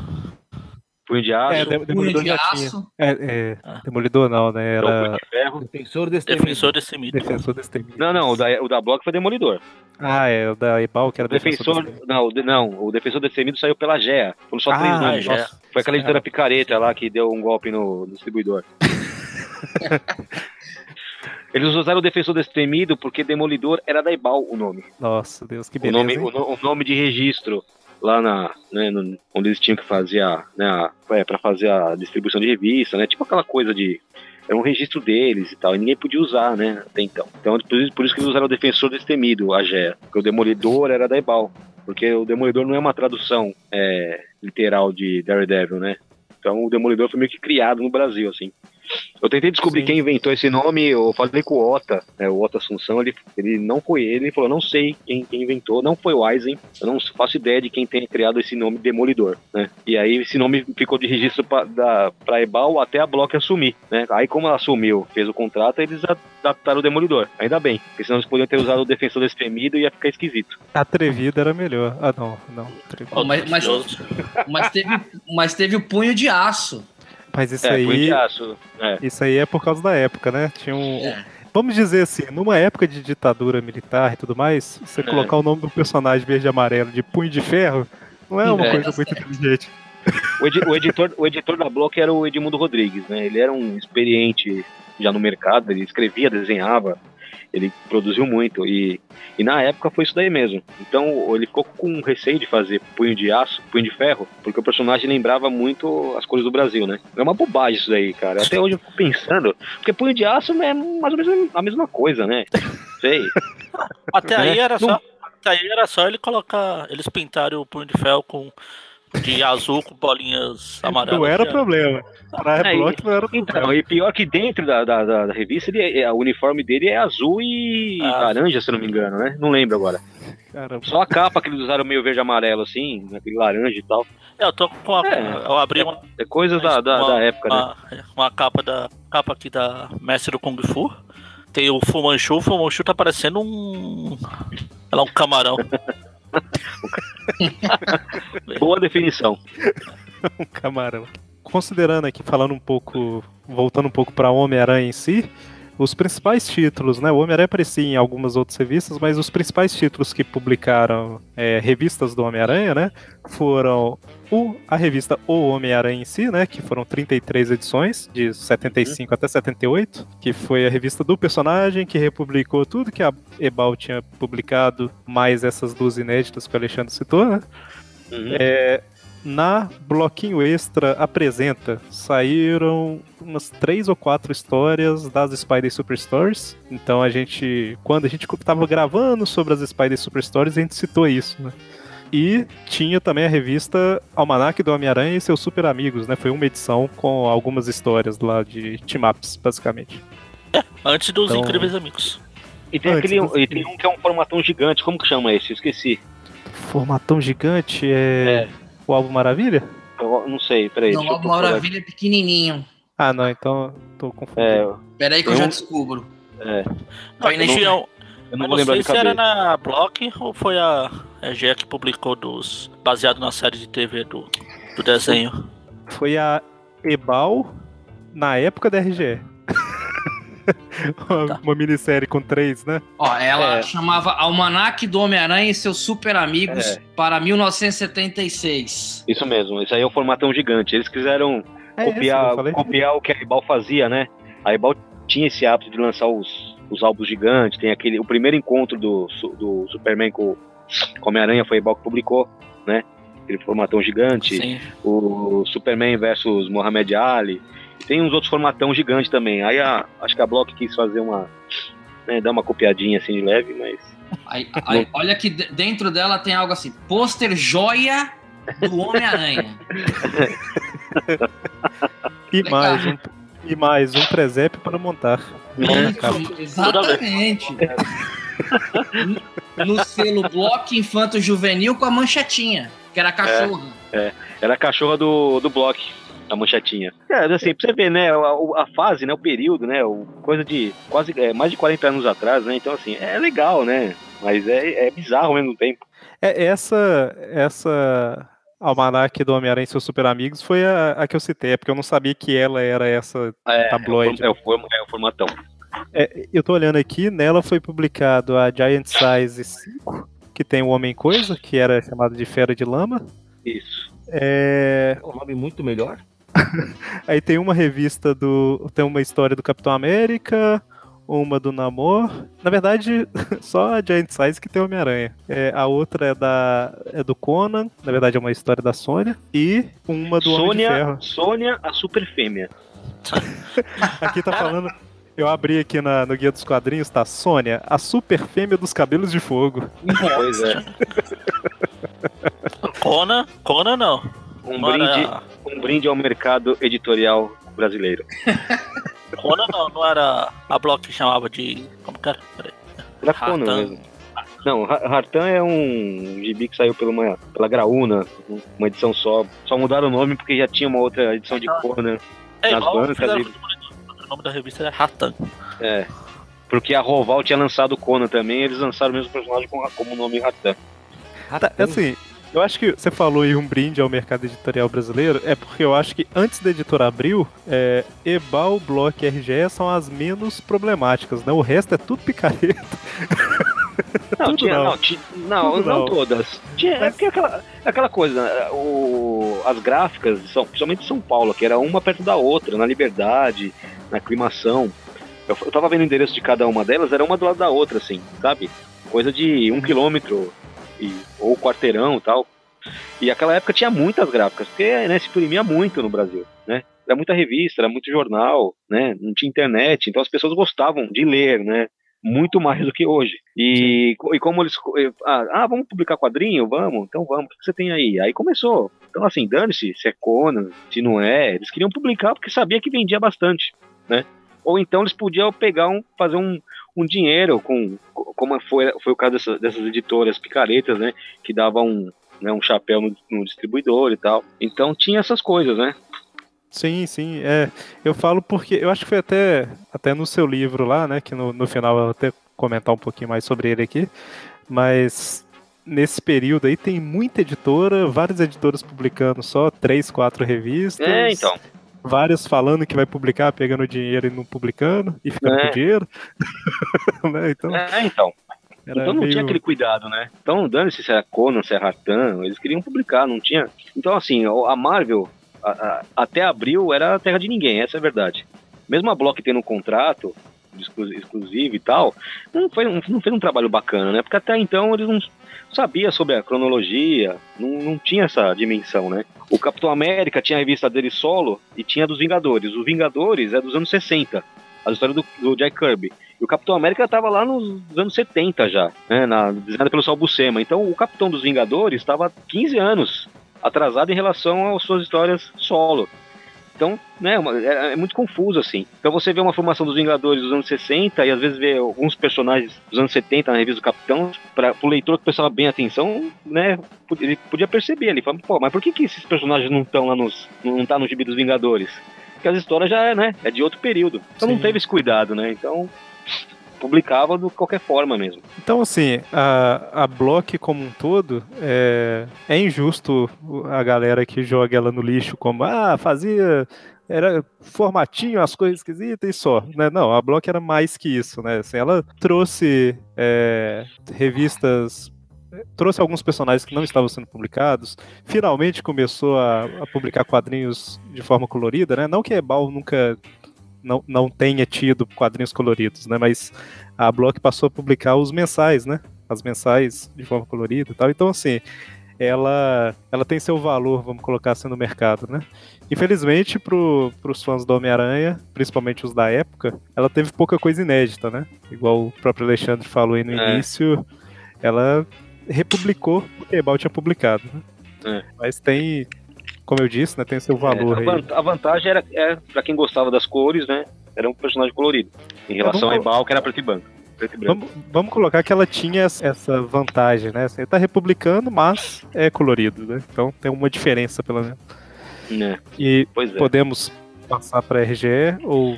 Punho de Aço, É, Punho Demolidor de já aço. tinha. É, é, Ah. Demolidor não, né? então, Era de Ferro. Defensor desse Defensor desse mito. Defensor Destemido. Não, não, o da, o da Block foi Demolidor. Ah, é, o da Ebal, que O era Defensor, defensor, Destemido. não, o de- não, o Defensor Destemido saiu pela GEA. Foram só três Ah, nomes. GEA. Nossa, Foi aquela editora picareta lá que deu um golpe no, no distribuidor. Eles usaram o Defensor Destemido porque Demolidor era da Ebal o nome. Nossa, Deus, que o beleza. nome, hein? o, no- o nome de registro lá na, né, no- onde eles tinham que fazer a, né, é, para fazer a distribuição de revista, né, tipo aquela coisa de era um registro deles e tal, e ninguém podia usar, né, até então. Então por isso, por isso que eles usaram o defensor destemido, a GEA, porque o demolidor era da Ebal, porque o demolidor não é uma tradução é, literal de Daredevil, né? Então o demolidor foi meio que criado no Brasil, assim. Eu tentei descobrir Sim. quem inventou esse nome, eu falei com o Ota, né, o Ota Assunção, ele, ele não foi ele, ele falou, não sei quem, quem inventou, não foi o Eisen, eu não faço ideia de quem tenha criado esse nome Demolidor, né? E aí esse nome ficou de registro pra, da, pra Ebal até a Block assumir, né? Aí como ela assumiu, fez o contrato, eles adaptaram o Demolidor, ainda bem, porque senão eles poderiam ter usado o Defensor Destemido e ia ficar esquisito. Atrevida era melhor. Ah, não, não. Atrevido. Pô, mas, mas, mas teve, mas teve o punho de aço. Mas isso é, aí. de aço, é. Isso aí é por causa da época, né? Tinha um. É. Vamos dizer assim, numa época de ditadura militar e tudo mais, você É. colocar o nome do personagem verde e amarelo de punho de ferro não é uma É. coisa muito inteligente. O, edi- o editor, o editor da Block era o Edmundo Rodrigues, né? Ele era um experiente já no mercado, ele escrevia, desenhava. Ele produziu muito e, e na época foi isso daí mesmo. Então ele ficou com receio de fazer Punho de Aço, Punho de Ferro, porque o personagem lembrava muito as cores do Brasil, né? É uma bobagem isso daí, cara. Até hoje eu fico pensando, porque Punho de Aço é mais ou menos a mesma coisa, né? Sei. Até aí era só. Até aí era só ele colocar. Eles pintaram o punho de ferro com. De azul com bolinhas amarelas. Não era Já- problema. Pra É, Block não era problema. Então, e pior que dentro da, da, da- da revista, ele é- é- o uniforme dele é azul e Ah. laranja, se não me engano, né? Não lembro agora. Caramba. Só a capa que eles usaram meio verde e amarelo, assim, aquele laranja e tal. É, eu tô com a. É. eu abri uma, É coisas da, da, uma, da época, né? uma, uma capa da. capa aqui da Mestre do Kung Fu. Tem o Fu Manchu, o Fu Manchu tá parecendo um. Sei lá, um camarão. Boa definição. um camarão. Considerando aqui, falando um pouco, voltando um pouco para Homem-Aranha em si, os principais títulos, né? O Homem-Aranha aparecia em algumas outras revistas, mas os principais títulos que publicaram é, revistas do Homem-Aranha, né? Foram o, a revista O Homem-Aranha em si, né? Que foram 33 edições, de 75 até 78, que foi a revista do personagem, que republicou tudo que a Ebal tinha publicado, mais essas duas inéditas que o Alexandre citou, né? Uhum. É, na Bloquinho Extra apresenta, saíram umas três ou quatro histórias das Spider Super Stories. Então a gente, quando a gente estava gravando sobre as Spider Super Stories, a gente citou isso, né? E tinha também a revista Almanac do Homem-Aranha e seus Super Amigos, né? Foi uma edição com algumas histórias lá de team-ups, basicamente. Antes dos Então- Incríveis Amigos. E tem, Antes aquele, do- e tem um que é um formatão gigante, como que chama esse? Eu esqueci. Formatão gigante é, o Álbum Maravilha? Eu não sei, peraí. Não, eu o procurar. Maravilha é pequenininho. Ah, não, então tô confundindo. É, Pera aí que eu Eu- já descubro. é, Eu não, eu eu não não vou lembrar sei de se era na Block ou foi a EGE que publicou dos. baseado na série de TV do, do desenho. foi a Ebal na época da RGE. uma, Tá. uma minissérie com três, né? Ó, ela É. chamava Almanac do Homem-Aranha e seus Super Amigos É. para 1976. Isso mesmo, isso aí é o formatão gigante. Eles quiseram É copiar, copiar o que a Ebal fazia, né? A Ebal tinha esse hábito de lançar os, os álbuns gigantes. Tem aquele. O primeiro encontro do, do Superman com, com Homem-Aranha foi a Ebal que publicou, né? Aquele formatão gigante. Sim. O Superman versus Muhammad Ali. Tem uns outros formatão gigante também. Aí a, acho que a Block quis fazer uma. Né, dar uma copiadinha assim de leve, mas. Aí, aí, olha que de- dentro dela tem algo assim: pôster joia do Homem-Aranha. E mais um, e mais um presépio para montar. Isso, exatamente. No- no selo Bloco Infanto Juvenil com a manchetinha, que era a cachorra. Era a cachorra do, do Block, a manchetinha. É, assim, pra você ver, né, a, a fase, né, o período, né, o, coisa de quase, é, mais de 40 anos atrás, né, então assim, é legal, né, mas é, é bizarro ao mesmo tempo. É, essa, essa almanac do Homem-Aranha e seus Super Amigos foi a, a que eu citei, é porque eu não sabia que ela era essa É, tabloide. É o, form- é o formatão. É, eu tô olhando aqui, nela foi publicado a Giant Size 5, que tem o Homem Coisa, que era chamado de Fera de Lama. Isso. É, É um nome muito melhor. Aí tem uma revista do. Tem uma história do Capitão América, uma do Namor. Na verdade, só a Giant Size que tem Homem-Aranha. É, a outra é da. é do Conan, na verdade é uma história da Sônia. E uma do Homem de Sônia, Ferro. Sônia, a super fêmea. Aqui tá falando. Eu abri aqui na- no Guia dos Quadrinhos, tá? Sônia, a super fêmea dos cabelos de fogo. Pois é. Conan, Conan não. Um brinde, um brinde ao mercado editorial brasileiro. Conan não, não era a Block que chamava de. Como que era? Era Conan Hartan. mesmo. Não, Hartan é um gibi que saiu pela, uma, pela Graúna, uma edição só. Só mudaram o nome porque já tinha uma outra edição de Conan. É Nas bancas e- o nome da revista era Ratan. É. Porque a Roval tinha lançado o Conan também, eles lançaram o mesmo personagem com, como o nome Hartan. Tá, assim, eu acho que você falou em um brinde ao mercado editorial brasileiro, é porque eu acho que antes da editora Abril, é, Ebal, Block e RGE são as menos problemáticas, né? O resto é tudo picareta. Não, tinha, não. não, não, Tudo não não. todas. Tinha, é Mas- porque aquela, aquela coisa, né, o, as gráficas, são, principalmente em São Paulo, que era uma perto da outra, na Liberdade, na Aclimação. Eu, eu tava vendo o endereço de cada uma delas, era uma do lado da outra, assim, sabe? Coisa de um quilômetro e, ou quarteirão e tal. E aquela época tinha muitas gráficas, porque né, se imprimia muito no Brasil, né? Era muita revista, era muito jornal, né? Não tinha internet, então as pessoas gostavam de ler, né? Muito mais do que hoje. E, e como eles. Ah, ah, vamos publicar quadrinho? Vamos, então vamos. O que você tem aí? Aí começou. Então, assim, dane-se se é Conan, se não é. Eles queriam publicar porque sabia que vendia bastante, né? Ou então eles podiam pegar um, fazer um, um dinheiro com, como foi, foi o caso dessa- dessas editoras picaretas, né? Que davam um, né, um chapéu no, no distribuidor e tal. Então tinha essas coisas, né? Sim, sim. É, eu falo porque eu acho que foi até, até no seu livro lá, né? Que no, no final eu vou até comentar um pouquinho mais sobre ele aqui. Mas nesse período aí tem muita editora, várias editoras publicando só três, quatro revistas. É, então. Várias falando que vai publicar, pegando dinheiro e não publicando, e ficando É. com dinheiro. Né, Então, É, então. Então não meio- tinha aquele cuidado, né? Então, dane-se se era Conan, se era Ratan, eles queriam publicar, não tinha. Então, assim, a Marvel, a- a- até abril, era a terra de ninguém, essa é a verdade. Mesmo a Block tendo um contrato exclu- exclusivo e tal, não, foi, não fez um trabalho bacana, né? Porque até então eles não sabiam sobre a cronologia, não, não tinha essa dimensão, né? O Capitão América tinha a revista dele solo e tinha a dos Vingadores. Os Vingadores é dos anos 60, a história do, do Jack Kirby. E o Capitão América estava lá nos anos 70 já, né, na, pelo Sal Buscema. Então o Capitão dos Vingadores estava 15 anos atrasado em relação às suas histórias solo. Então, né, é, é muito confuso assim. Então você vê uma formação dos Vingadores dos anos 60 e às vezes vê alguns personagens dos anos 70 na revista do Capitão, para o leitor que prestava bem atenção, né, ele podia perceber ali, fala, pô, mas por que, que esses personagens não estão lá nos não tá no gibi dos Vingadores? Porque as histórias já é, né, é de outro período. Então não Sim. teve esse cuidado, né? Então publicava de qualquer forma mesmo. Então, assim, a, a Block como um todo, é, é injusto a galera que joga ela no lixo como, ah, fazia. Era formatinho, as coisas esquisitas e só. Né? Não, a Block era mais que isso, né? Assim, ela trouxe é, revistas. Trouxe alguns personagens que não estavam sendo publicados. Finalmente começou a, a publicar quadrinhos de forma colorida, né? Não que Ebal nunca não, não tenha tido quadrinhos coloridos, né? Mas a Block passou a publicar os mensais, né? As mensais de forma colorida e tal. Então, assim, ela, ela tem seu valor, vamos colocar assim, no mercado, né? Infelizmente, para os fãs do Homem-Aranha, principalmente os da época, ela teve pouca coisa inédita, né? Igual o próprio Alexandre falou aí no É. início, ela republicou o que a Ebal tinha publicado, né? É. Mas tem, como eu disse, né? Tem seu valor É, a, a vantagem era, é, para quem gostava das cores, né? Era um personagem colorido. Em relação vamos- a Ebal, que era preto e branco. Vamos, vamos colocar que ela tinha essa- vantagem, né? Você tá republicando, mas é colorido, né? Então tem uma diferença, pelo menos. né? E é. podemos passar para RGE ou.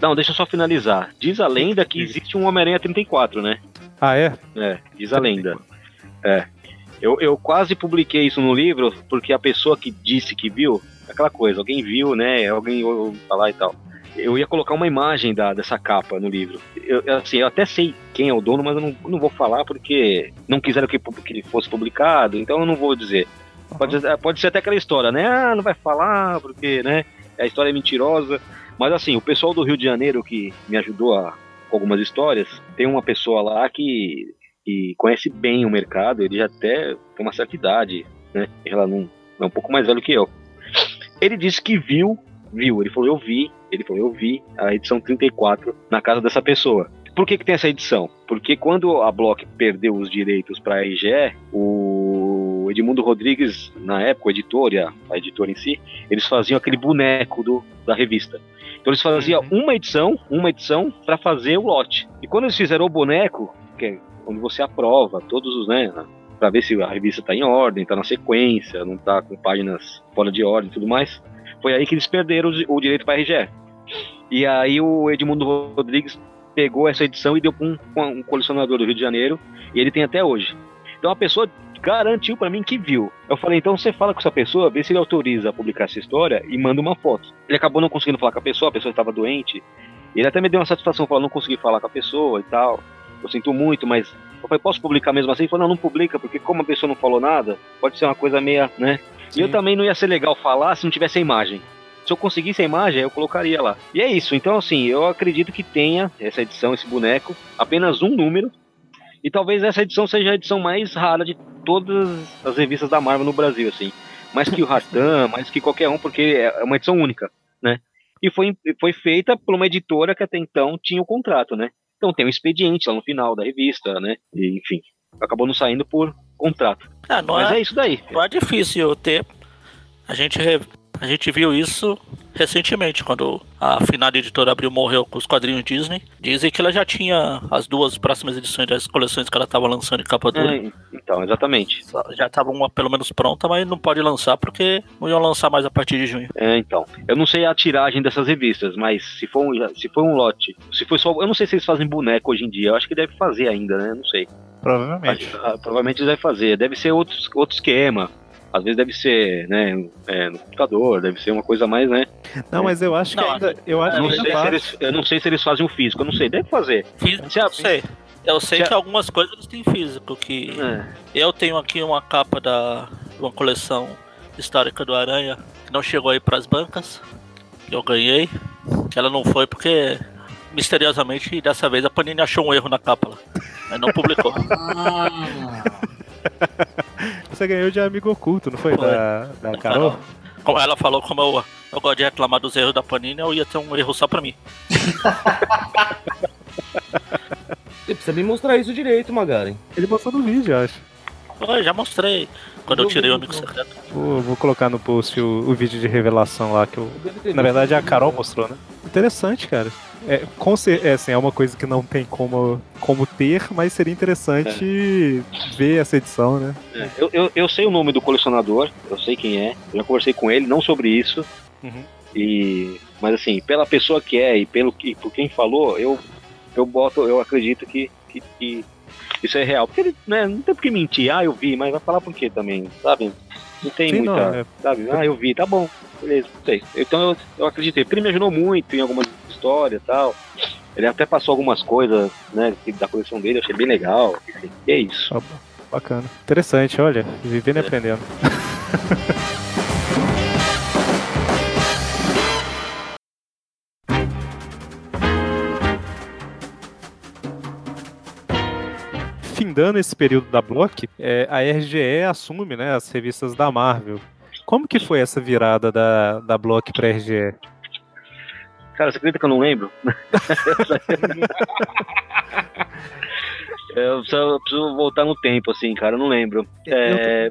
Não, deixa eu só finalizar. Diz a lenda que existe um Homem-Aranha 34, né? Ah, é? É, diz a lenda. É. Eu, eu quase publiquei isso no livro porque a pessoa que disse que viu, aquela coisa, alguém viu, né? Alguém ouviu falar e tal. Eu ia colocar uma imagem da, dessa capa no livro. Eu, assim, eu até sei quem é o dono, mas eu não, não vou falar porque não quiseram que, que ele fosse publicado, então eu não vou dizer. Pode, ser- pode ser até aquela história, né? Ah, não vai falar porque, né? A história é mentirosa. Mas assim, o pessoal do Rio de Janeiro que me ajudou a, com algumas histórias, tem uma pessoa lá que, que conhece bem o mercado, ele já até tem uma certa idade, né? Ela não é um pouco mais velho que eu. Ele disse que viu, viu, ele falou, eu vi, ele falou, eu vi a edição 34 na casa dessa pessoa. Por que, que tem essa edição? Porque quando a Block perdeu os direitos para a RGE, o Edmundo Rodrigues, na época, o editor e a, a editora em si, eles faziam aquele boneco do, da revista. Então eles faziam Uhum. uma edição, uma edição para fazer o lote. E quando eles fizeram o boneco, que é onde você aprova todos os, né, para ver se a revista tá em ordem, tá na sequência, não tá com páginas fora de ordem e tudo mais, foi aí que eles perderam o, direito para a RGE. E aí o Edmundo Rodrigues pegou essa edição e deu para um, um colecionador do Rio de Janeiro, e ele tem até hoje. Então a pessoa garantiu para mim que viu. Eu falei, então você fala com essa pessoa, vê se ele autoriza a publicar essa história e manda uma foto. Ele acabou não conseguindo falar com a pessoa, a pessoa estava doente. Ele até me deu uma satisfação, falou, não consegui falar com a pessoa e tal. Eu sinto muito, mas eu falei, posso publicar mesmo assim? Ele falou, não, não publica, porque como a pessoa não falou nada, pode ser uma coisa meia, né? E eu Sim. também não ia ser legal falar se não tivesse a imagem. Se eu conseguisse a imagem, eu colocaria lá. E é isso. Então, assim, eu acredito que tenha essa edição, esse boneco, apenas um número. E talvez essa edição seja a edição mais rara de todas as revistas da Marvel no Brasil, assim. Mais que o Rastan, mais que qualquer um, porque é uma edição única, né? E foi, foi feita por uma editora que até então tinha o contrato, né? Então tem um expediente lá no final da revista, né? E, enfim, acabou não saindo por contrato. Ah, não Mas é, é isso daí. não é difícil ter. A gente, a gente viu isso recentemente, quando a Finada Editora abriu morreu com os quadrinhos Disney. Dizem que ela já tinha as duas próximas edições das coleções que ela estava lançando em capa dura. É, então, exatamente. Já estava uma pelo menos pronta, mas não pode lançar porque não iam lançar mais a partir de junho. É, então. Eu não sei a tiragem dessas revistas, mas se for um, se for um lote, se foi só. Eu não sei se eles fazem boneco hoje em dia. Eu acho que deve fazer ainda, né? Não sei. Provavelmente. Ah, provavelmente eles devem fazer. Deve ser outro, outro esquema. Às vezes deve ser, né, é, no computador, deve ser uma coisa mais, né? Não, mas eu acho que Não, ainda. Eu acho Eu não, que sei se eles, eu não sei se eles fazem o físico, eu não sei. Deve fazer. Físico, Se a- eu sei. Eu sei se a- que algumas coisas eles têm físico, que É. eu tenho aqui uma capa da de uma coleção histórica do Aranha que não chegou aí pras bancas, que eu ganhei, que ela não foi porque misteriosamente dessa vez a Panini achou um erro na capa lá, mas não publicou. Você ganhou de amigo oculto, não foi? Foi. Da, da Carol? Como ela falou, como eu, eu gosto de reclamar dos erros da Panini, eu ia ter um erro só pra mim. Você precisa me mostrar isso direito, Magaren. Ele mostrou no vídeo, eu acho. Eu já mostrei quando eu Eu tirei vi, o amigo secreto. Vou, vou colocar no post o, o vídeo de revelação lá que eu. Na verdade, a Carol mostrou, né? Interessante, cara. É, com é, assim, é uma coisa que não tem como, como ter, mas seria interessante ver essa edição, né? É, Eu, eu, eu sei o nome do colecionador, eu sei quem é, eu já conversei com ele, não sobre isso. Uhum. E, mas assim, pela pessoa que é e pelo que, por quem falou, eu, eu boto, eu acredito que, que, que isso é real. Porque ele, né, não tem por que mentir, ah, eu vi, mas vai falar por quê também, sabe? Não tem Sim, muita. não, é- Sabe? Ah, eu vi, tá bom, beleza, não sei. Então eu, eu acreditei, porque ele me ajudou muito em algumas histórias e tal. Ele até passou algumas coisas, né, da coleção dele, eu achei bem legal. E é isso. Ó, Bacana. Interessante, olha. Vivendo e É. aprendendo. Findando esse período da Block, é, a RGE assume né, as revistas da Marvel. Como que foi essa virada da, da Block pra RGE? Cara, você acredita que eu não lembro? eu, preciso, eu preciso voltar no tempo, assim, cara, eu não lembro. É,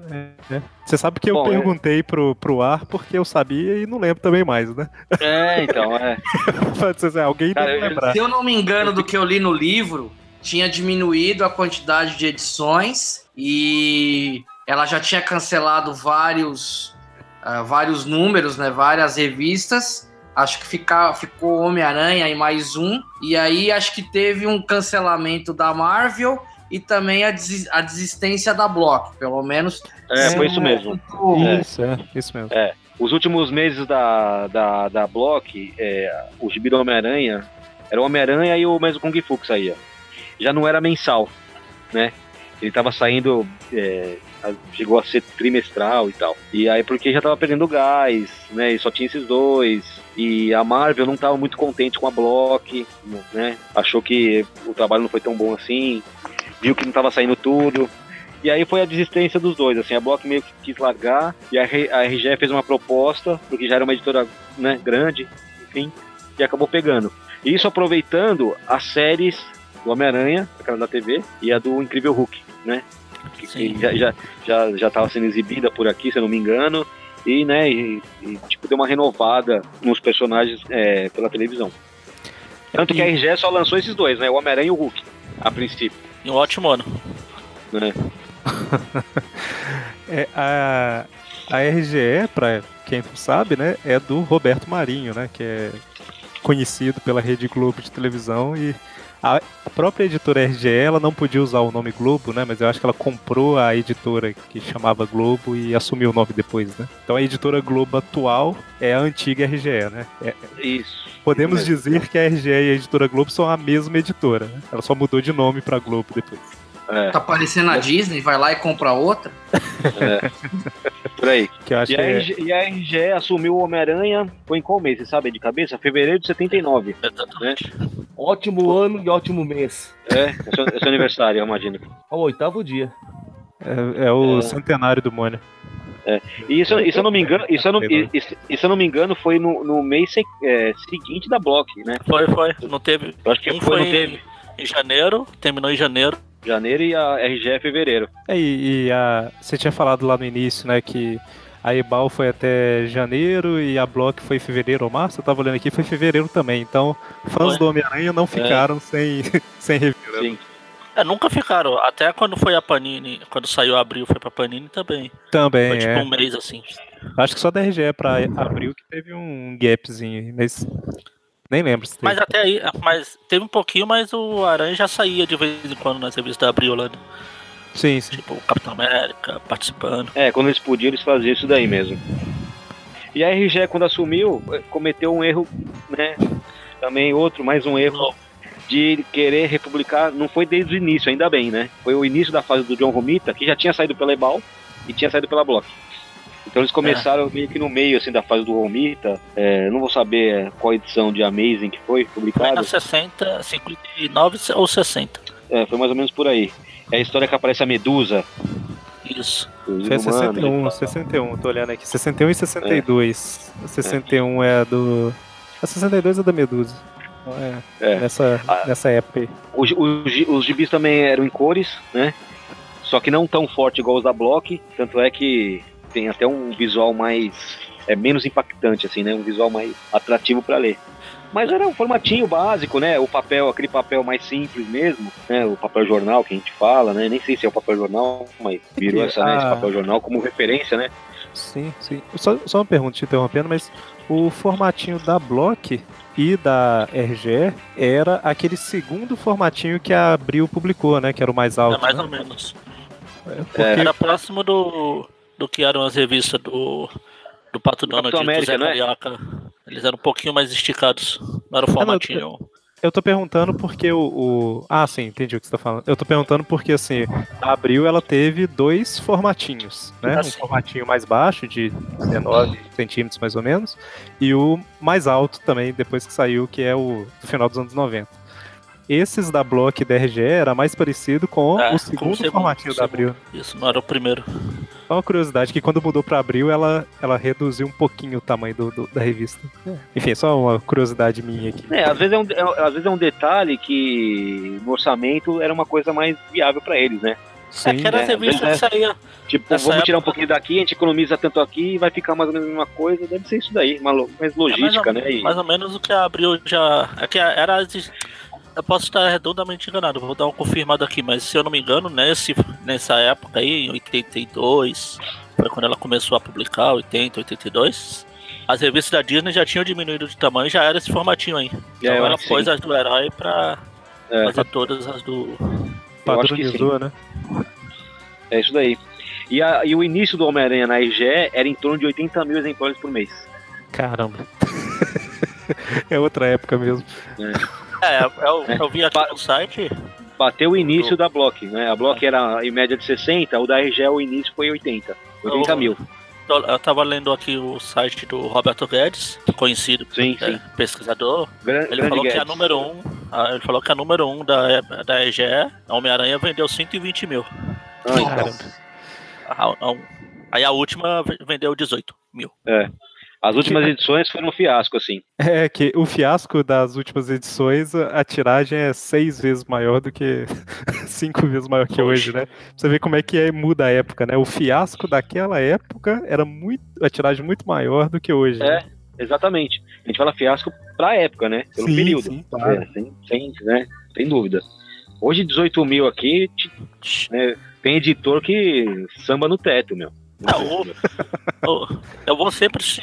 É, é. Você sabe que eu Bom, é. perguntei pro, pro ar porque eu sabia e não lembro também mais, né? é, então, é. Pode ser, alguém Cara, deve eu- lembrar. se eu não me engano do que eu li no livro, tinha diminuído a quantidade de edições e ela já tinha cancelado vários, ah, vários números, né, várias revistas. Acho que fica, ficou Homem-Aranha e mais um. E aí acho que teve um cancelamento da Marvel e também a, desi- a desistência da Block, pelo menos. É, foi isso mesmo. É. Isso, é, isso mesmo. Os últimos meses da, da, da Block, é, o gibi do Homem-Aranha, era o Homem-Aranha e o mesmo Kung Fu que saía. Já não era mensal, né? Ele tava saindo, é, chegou a ser trimestral e tal. E aí porque já tava perdendo gás, né? E só tinha esses dois. E a Marvel não tava muito contente com a Block, né? Achou que o trabalho não foi tão bom assim. Viu que não tava saindo tudo. E aí foi a desistência dos dois, assim, a Block meio que quis largar, e a, a RGE fez uma proposta, porque já era uma editora né, grande, enfim, e acabou pegando. E isso aproveitando as séries do Homem-Aranha, aquela da TV, e a do Incrível Hulk, né? Que, que Sim. já, já, já, já tava sendo exibida por aqui, se eu não me engano, e, né, e, e, tipo, deu uma renovada nos personagens é, pela televisão. Tanto que a RGE só lançou esses dois, né? O Homem-Aranha e o Hulk, a princípio. E um ótimo ano. Né? É, a, a RGE, pra quem não sabe, né, é do Roberto Marinho, né, que é conhecido pela Rede Globo de televisão e a, própria editora RGE, ela não podia usar o nome Globo, né, mas eu acho que ela comprou a editora que chamava Globo e assumiu o nome depois, né. Então a editora Globo atual é a antiga RGE, né. É- Isso. podemos dizer que a RGE e a editora Globo são a mesma editora, né. Ela só mudou de nome pra Globo depois. É. Tá parecendo a Disney, vai lá e compra outra. Por aí. Que eu acho E que a, é, RG, e a RGE assumiu o Homem-Aranha, foi em qual mês, você sabe de cabeça? Fevereiro de 79. Exatamente. Ótimo ano e ótimo mês. É, é seu, é seu aniversário, eu imagino. Ao oitavo dia. é, é o centenário do Mônio. E isso, isso eu não me engano, isso eu não, isso, isso eu não me engano foi no, no mês se- é, seguinte da Block, né? Foi, foi. Não teve. Eu acho que Um foi, não teve em janeiro, terminou em janeiro. janeiro e a RGE é fevereiro. É, e, e a, você tinha falado lá no início, né, que a Ebal foi até janeiro e a Block foi fevereiro ou março. Eu tava olhando aqui, foi fevereiro também. Então, fãs Foi. do Homem-Aranha não ficaram sem, sem review. né? Sim. É, nunca ficaram. Até quando foi a Panini, quando saiu abril, foi pra Panini também. Também, Foi tipo é. um mês assim. Acho que só da RGE pra abril que teve um gapzinho, aí, mas nem lembro se teve. Mas até aí, mas teve um pouquinho, mas o Aranha já saía de vez em quando nas revistas da Abril lá, né? Sim, sim. Tipo, o Capitão América participando. É, quando eles podiam, eles faziam isso daí mesmo. E a RGE, quando assumiu, eh, cometeu um erro, né? Também outro, mais um erro de querer republicar. Não foi desde o início, ainda bem, né? Foi o início da fase do John Romita, que já tinha saído pela Ebal e tinha saído pela Block. Então eles começaram meio que no meio assim da fase do Romita. É, não vou saber qual edição de Amazing que foi Foi publicada. na 60, 59 ou 60. É, foi mais ou menos por aí. É a história que aparece a Medusa. Isso. Foi inumanos e 61, tal. 61, tô olhando aqui. 61 e 62. A 61 é a do. A 62 é da Medusa. É, É. Nessa, Ah. nessa época aí. Os, os, os gibis também eram em cores, né? Só que não tão forte igual os da Block. Tanto é que tem até um visual mais. É menos impactante, assim, né? Um visual mais atrativo pra ler. Mas era um formatinho básico, né? O papel, aquele papel mais simples mesmo, né? O papel jornal que a gente fala, né? Nem sei se é o papel jornal, mas virou que- essa, né, esse papel jornal como referência, né? Sim, sim. Só, só uma pergunta te interrompendo, mas o formatinho da Block e da RGE era aquele segundo formatinho que a Abril publicou, né? Que era o mais alto. É mais né? ou menos. Porque- Era próximo do, do que eram as revistas do, do Pato Donald do América, Zé né? Carioca. Eles eram um pouquinho mais esticados. Não era o não, formatinho. Eu tô perguntando porque o, o- Ah, sim, entendi o que você tá falando. Eu tô perguntando porque, assim, a Abril, ela teve dois formatinhos, né? Ah, um formatinho mais baixo, de 19 centímetros mais ou menos, e o mais alto também, depois que saiu, que é o do final dos anos 90. Esses da Block e da RGE era mais parecido com É, o segundo segundo, formatinho da Abril. Isso, não era o primeiro. Só uma curiosidade, que quando mudou pra Abril, ela, ela reduziu um pouquinho o tamanho do, do- da revista. Enfim, só uma curiosidade minha aqui. É, às vezes é um, é- às vezes é um detalhe que no orçamento era uma coisa mais viável pra eles, né? Sim, é que era é, as revistas é. que saía. Tipo, Nessa vamos tirar um pouquinho daqui, a gente economiza tanto aqui e vai ficar mais ou menos a mesma coisa. Deve ser isso daí, mais É mais, logística, ou, né? E- mais ou menos o que a Abril já. É que era. Eu posso estar redondamente enganado, vou dar um confirmado aqui, mas se eu não me engano, nesse, nessa época aí, em 82, foi quando ela começou a publicar, 80, 82, as revistas da Disney já tinham diminuído de tamanho, já era esse formatinho aí. Então É, ela que pôs sim. as do herói pra É. fazer todas as do. Padronizou, né? É isso daí. E, a- e o início do Homem-Aranha na RGE era em torno de 80 mil exemplares por mês. Caramba. é outra época mesmo. É, eu, eu vi aqui no site, Bateu o início da Block, né? A Block era em média de 60, o da RGE o início foi 80. 80 Eu- mil. eu tava lendo aqui o site do Roberto Guedes, conhecido Sim, é, sim. pesquisador, Gran- Ele grande falou que a Guedes. número 1, um, ele falou que a número 1 um da, da EGE, a Homem-Aranha, vendeu 120 mil. Ah, então. Caramba. A- a- aí a última ve- vendeu 18 mil. As últimas edições foram um fiasco, assim. É que o fiasco das últimas edições, a tiragem é seis vezes maior do que. cinco vezes maior que Poxa. hoje, né? Pra Você vê como é que é, muda a época, né? O fiasco daquela época era muito. a tiragem muito maior do que hoje. É, né? Exatamente. A gente fala fiasco pra época, né? Pelo Sim, período. sim, claro. É, sem, sem, né? sem dúvida. Hoje, 18 mil aqui, né, tem editor que samba no teto, meu. Eu, eu vou sempre se-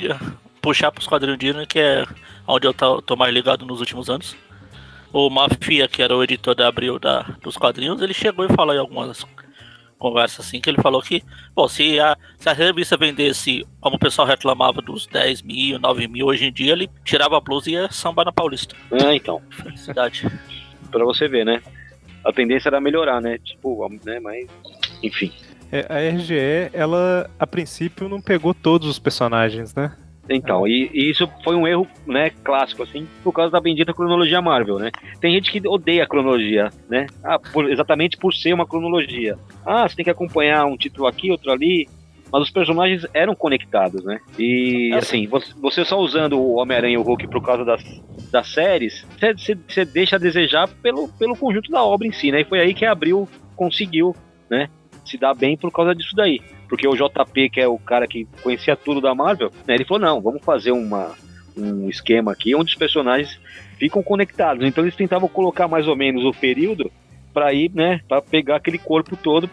puxar pros quadrinhos Disney, que é onde eu tô, mais ligado nos últimos anos. O Mafia, que era o editor da Abril da, dos quadrinhos, ele chegou e falou em algumas conversas assim, que ele falou que, bom, se a, se a revista vendesse, como o pessoal reclamava dos 10 mil, 9 mil, hoje em dia ele tirava a blusa e ia sambar na Paulista. Ah, então. Felicidade. Pra você ver, né? A tendência era melhorar, né? Tipo, né? Mas, enfim. É, a RGE, ela a princípio não pegou todos os personagens, né? Então, e, e isso foi um erro, né, clássico, assim, por causa da bendita cronologia Marvel, né? Tem gente que odeia a cronologia, né? Ah, por- exatamente por ser uma cronologia. Ah, você tem que acompanhar um título aqui, outro ali. Mas os personagens eram conectados, né? E, É, assim, você, você só usando o Homem-Aranha e o Hulk por causa das, das séries, você- você deixa a desejar pelo, pelo conjunto da obra em si, né? E foi aí que a Abril conseguiu, né? Se dar bem por causa disso daí. Porque o JP, que é o cara que conhecia tudo da Marvel, né, ele falou: não, vamos fazer uma, um esquema aqui onde os personagens ficam conectados. Então eles tentavam colocar mais ou menos o período para ir, né, para pegar aquele corpo todo,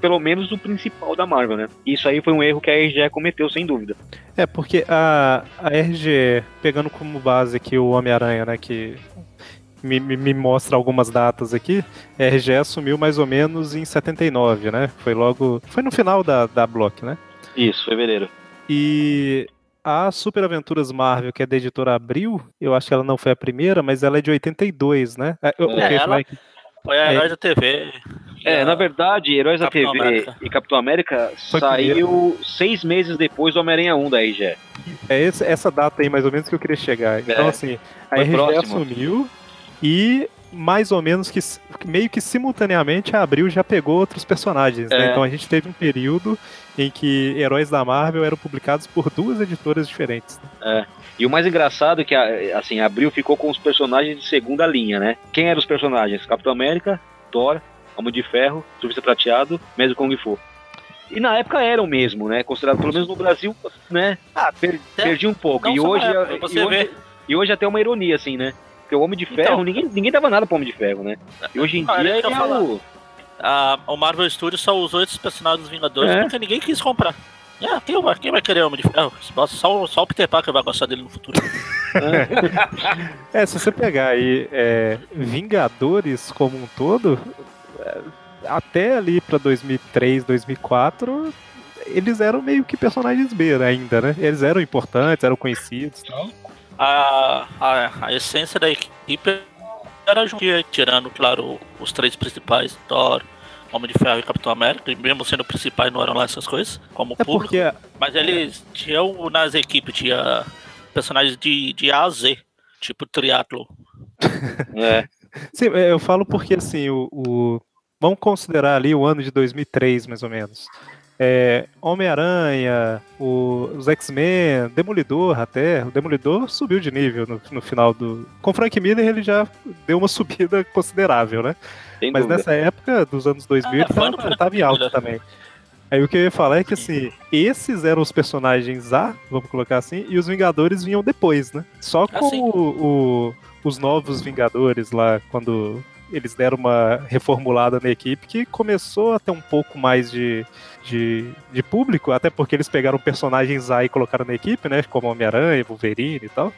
pelo menos o principal da Marvel, né? Isso aí foi um erro que a RGE cometeu, sem dúvida. É, porque a, a RGE, pegando como base aqui o Homem-Aranha, né, que me, me, me mostra algumas datas aqui, a RGE assumiu mais ou menos em 79, né? Foi logo. Foi no final da, da Block, né? Isso, fevereiro. E a Super Aventuras Marvel, que é da editora Abril, eu acho que ela não foi a primeira, mas ela é de 82, né? É, eu- É, ela- é Foi a É. Heróis da TV. É, na verdade, Heróis da Capitão TV América. e Capitão América Foi saiu seis meses depois do Homem-Aranha 1 da RGE. É esse- essa data aí, mais ou menos, que eu queria chegar. Então, É. assim, a Foi RGE próximo. assumiu e mais ou menos que meio que simultaneamente a Abril já pegou outros personagens. né? É. Então a gente teve um período em que heróis da Marvel eram publicados por duas editoras diferentes. né? E o mais engraçado é que, a- assim, a Abril ficou com os personagens de segunda linha, né? Quem eram os personagens? Capitão América, Thor, Homem de Ferro, Surfista Prateado, mesmo Kung Fu. E na época eram mesmo, né? Considerado, pelo menos no Brasil, né? Ah, Per- perdi um pouco. não E hoje, época, e, hoje, e hoje até uma ironia, assim, né? Porque o Homem de Ferro, Então. ninguém, ninguém dava nada pro Homem de Ferro, né? E hoje em Ah, dia é falar. o... A, o Marvel Studios só usou esses personagens dos Vingadores É. porque ninguém quis comprar. É, quem, vai, quem vai querer Homem de Ferro? Só, o- só o Peter Parker vai gostar dele no futuro. É, se você pegar aí é, Vingadores como um todo, é, até ali pra 2003, 2004, eles eram meio que personagens B ainda, né? Eles eram importantes, eram conhecidos e tal. A, a, a essência da equipe era junto, tirando, claro, os três principais, Thor, Homem de Ferro e Capitão América, e mesmo sendo principais não eram lá essas coisas, como É público. porque Mas eles tinham nas equipes, tinha personagens de, de A a Z, tipo triatlo. É, Sim, é, eu falo porque assim, o, o- vamos considerar ali o ano de 2003, mais ou menos. É, Homem-Aranha, os X-Men, Demolidor até. O Demolidor subiu de nível no, no final do. Com Frank Miller ele já deu uma subida considerável, né? sem Mas dúvida. nessa época dos anos 2000 Ah, ele tava, Frank tava em alta Miller. também. Aí o que eu ia falar é que assim, esses eram os personagens A, vamos colocar assim, e os Vingadores vinham depois, né? Só Ah, com sim. o- o- os novos Vingadores lá, quando eles deram uma reformulada na equipe, que começou a ter um pouco mais de, de, de público, até porque eles pegaram personagens A e colocaram na equipe, né? Como Homem-Aranha, Wolverine e tal.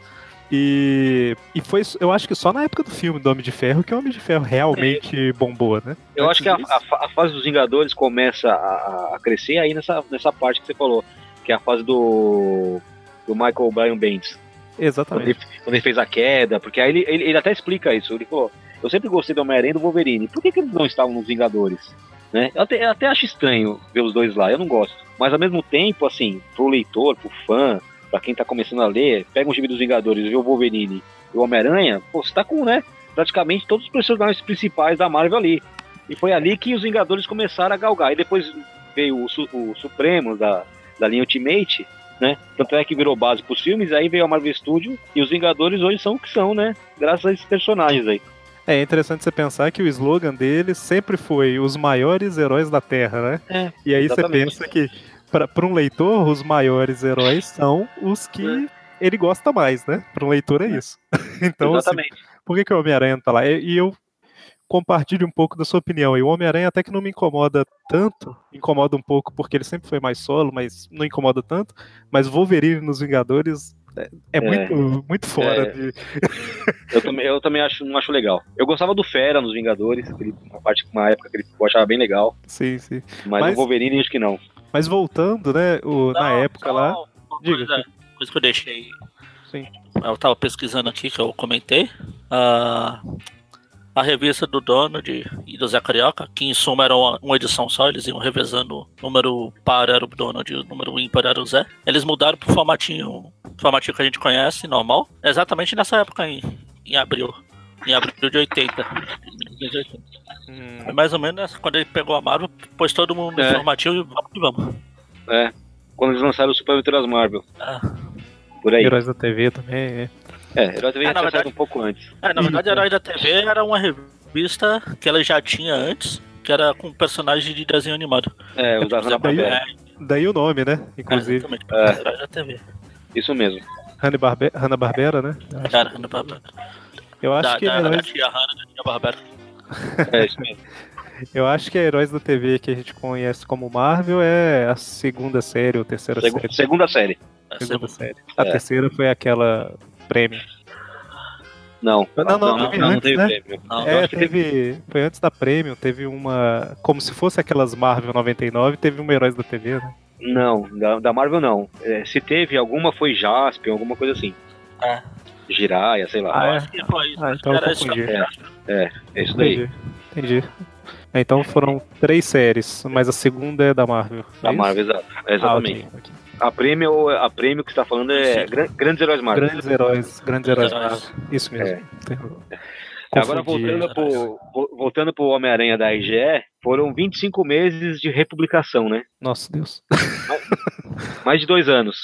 E, e foi, eu acho que só na época do filme do Homem de Ferro que o Homem de Ferro realmente bombou, né? Eu acho que a, Antes a fa- a fase dos Vingadores começa a, a crescer aí nessa, nessa parte que você falou, que é a fase do, do Michael Bryan Bendis. Quando Exatamente. ele, quando ele fez a queda, porque aí ele, ele, ele até explica isso. Ele falou: Eu sempre gostei do Homem-Aranha e do Wolverine. Por que, que eles não estavam nos Vingadores? Né? Eu, até, eu até acho estranho ver os dois lá, eu não gosto. Mas ao mesmo tempo, assim, pro leitor, pro fã, pra quem tá começando a ler, pega um gibi dos Vingadores vê o Wolverine e o Homem-Aranha, pô, você tá com, né? Praticamente todos os personagens principais da Marvel ali. E foi ali que os Vingadores começaram a galgar. E depois veio o, o Supremo da, da linha Ultimate, né? Tanto é que virou base pros filmes, aí veio a Marvel Studio e os Vingadores hoje são o que são, né? Graças a esses personagens aí. É interessante você pensar que o slogan dele sempre foi os maiores heróis da Terra, né? É, e aí exatamente. você pensa que, para um leitor, os maiores heróis são os que ele gosta mais, né? Para um leitor é isso. então, assim, Exatamente. por que, que o Homem-Aranha tá lá? E, e eu compartilho um pouco da sua opinião. E o Homem-Aranha até que não me incomoda tanto, incomoda um pouco porque ele sempre foi mais solo, mas não incomoda tanto. Mas Wolverine nos Vingadores é, é É. muito, muito fora É. de. Eu também, eu também acho, não acho legal. Eu gostava do Fera nos Vingadores, aquele- uma parte, uma época que ele, eu achava bem legal, Sim, sim. mas, Mas- o Wolverine acho que não. Mas voltando, né? O, na Não, época só lá. Uma Diga. coisa, coisa que eu deixei. Sim. Eu tava pesquisando aqui, que eu comentei. Ah, a revista do Donald e do Zé Carioca, que em suma era uma, uma edição só, eles iam revezando o número par era o Donald e o número ímpar era o Zé. Eles mudaram pro formatinho, formatinho que a gente conhece, normal, exatamente nessa época em, em abril. Em abril de 80. de 80. Hum, Foi mais ou menos nessa- quando ele pegou a Marvel, pôs todo mundo É. no formatinho e vamos que vamos. É. Quando eles lançaram o Super Aventuras Marvel. Ah. Por aí. Heróis da TV também. é. É, Herói TV Ah, tinha verdade- um pouco antes. É, na verdade, Herói da TV era uma revista que ela já tinha antes, que era com personagem de desenho animado. É, o da Zé Hanna-Barbera. É, Daí o nome, né? Inclusive. exatamente, É. Herói da TV. Isso mesmo. Hanna-Barbe- Hanna-Barbera, né? Eu acho- Era Hanna Barbera. Eu acho Da, que da, da Heróis, tia Hanna e da tia Barbera. É isso mesmo. eu acho que a Heróis da TV que a gente conhece como Marvel é a segunda série ou terceira Segu- série. segunda série. É, Segunda segunda. série. A É. terceira foi aquela prêmio. Não. Não, não, não, teve não, antes, teve né? prêmio. Não, Eu É, acho que teve- teve. Foi antes da Premium, teve uma. Como se fosse aquelas Marvel 99, teve uma Heróis da TV, né? Não, da, da Marvel não. É, se teve alguma foi Jaspion, alguma coisa assim. É. Jiraya, sei lá. Ah, Eu é? acho que foi isso. Ah, então eu era isso. confundi. É isso daí. Entendi. Entendi. É, Então foram três séries, mas a segunda é da Marvel. Da é? Marvel, exato. Ah, Exatamente. ok, ok. A prêmio, a prêmio que você tá falando é. Gran- Grandes Heróis Marvel. Grandes heróis, grandes heróis. Marvel. Isso mesmo. É. Tem- Agora, voltando pro, vo- voltando pro Homem-Aranha da IGE, foram 25 meses de republicação, né? Nossa Deus. Mais de dois anos.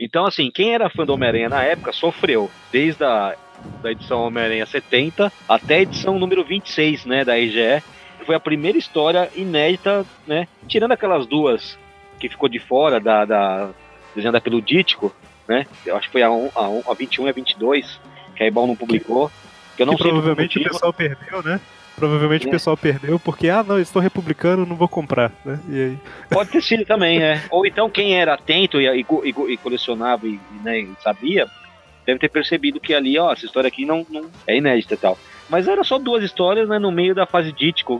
Então, assim, quem era fã do Homem-Aranha na época sofreu, desde a da edição Homem-Aranha 70 até a edição número 26, né, da IGE, que foi a primeira história inédita, né, tirando aquelas duas que ficou de fora da, da desenhada pelo Dítico, né, eu acho que foi a, um- a, um- a 21 e a 22, que a Ebal não publicou, que eu não que sei provavelmente o pessoal perdeu, né? Provavelmente É. o pessoal perdeu porque, ah, não, estou republicano, não vou comprar, né? E aí, Pode ter sido também, é. Ou então quem era atento e, e, e e colecionava e, né, sabia, deve ter percebido que ali, ó, essa história aqui não, não é inédita e tal. Mas era só duas histórias, né, no meio da fase dítico.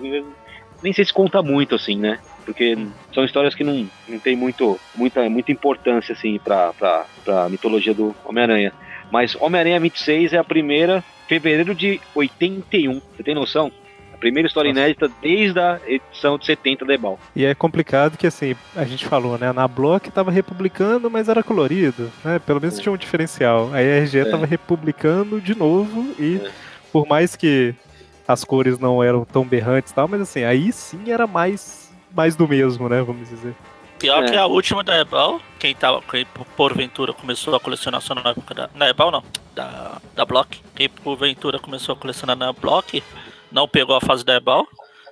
Nem sei se conta muito, assim, né? Porque são histórias que não, não tem muito, muita, muita importância, assim, pra, pra, pra mitologia do Homem-Aranha. Mas Homem-Aranha 26 é a primeira, fevereiro de 81. Você tem noção? A primeira história Nossa. inédita desde a edição de 70 da Ebal. e é complicado que, assim, a gente falou, né? Na Block tava republicando, mas era colorido, né? Pelo menos É. tinha um diferencial. Aí a RGE É. tava republicando de novo e, É. por mais que as cores não eram tão berrantes e tal, mas assim, aí sim era mais, mais do mesmo, né? Vamos dizer. Pior É. que a última da Ebal, quem tava, quem porventura começou a colecionar só na época da. Na Ebal não, da, da Block. Quem porventura começou a colecionar na Block, não pegou a fase da Ebal.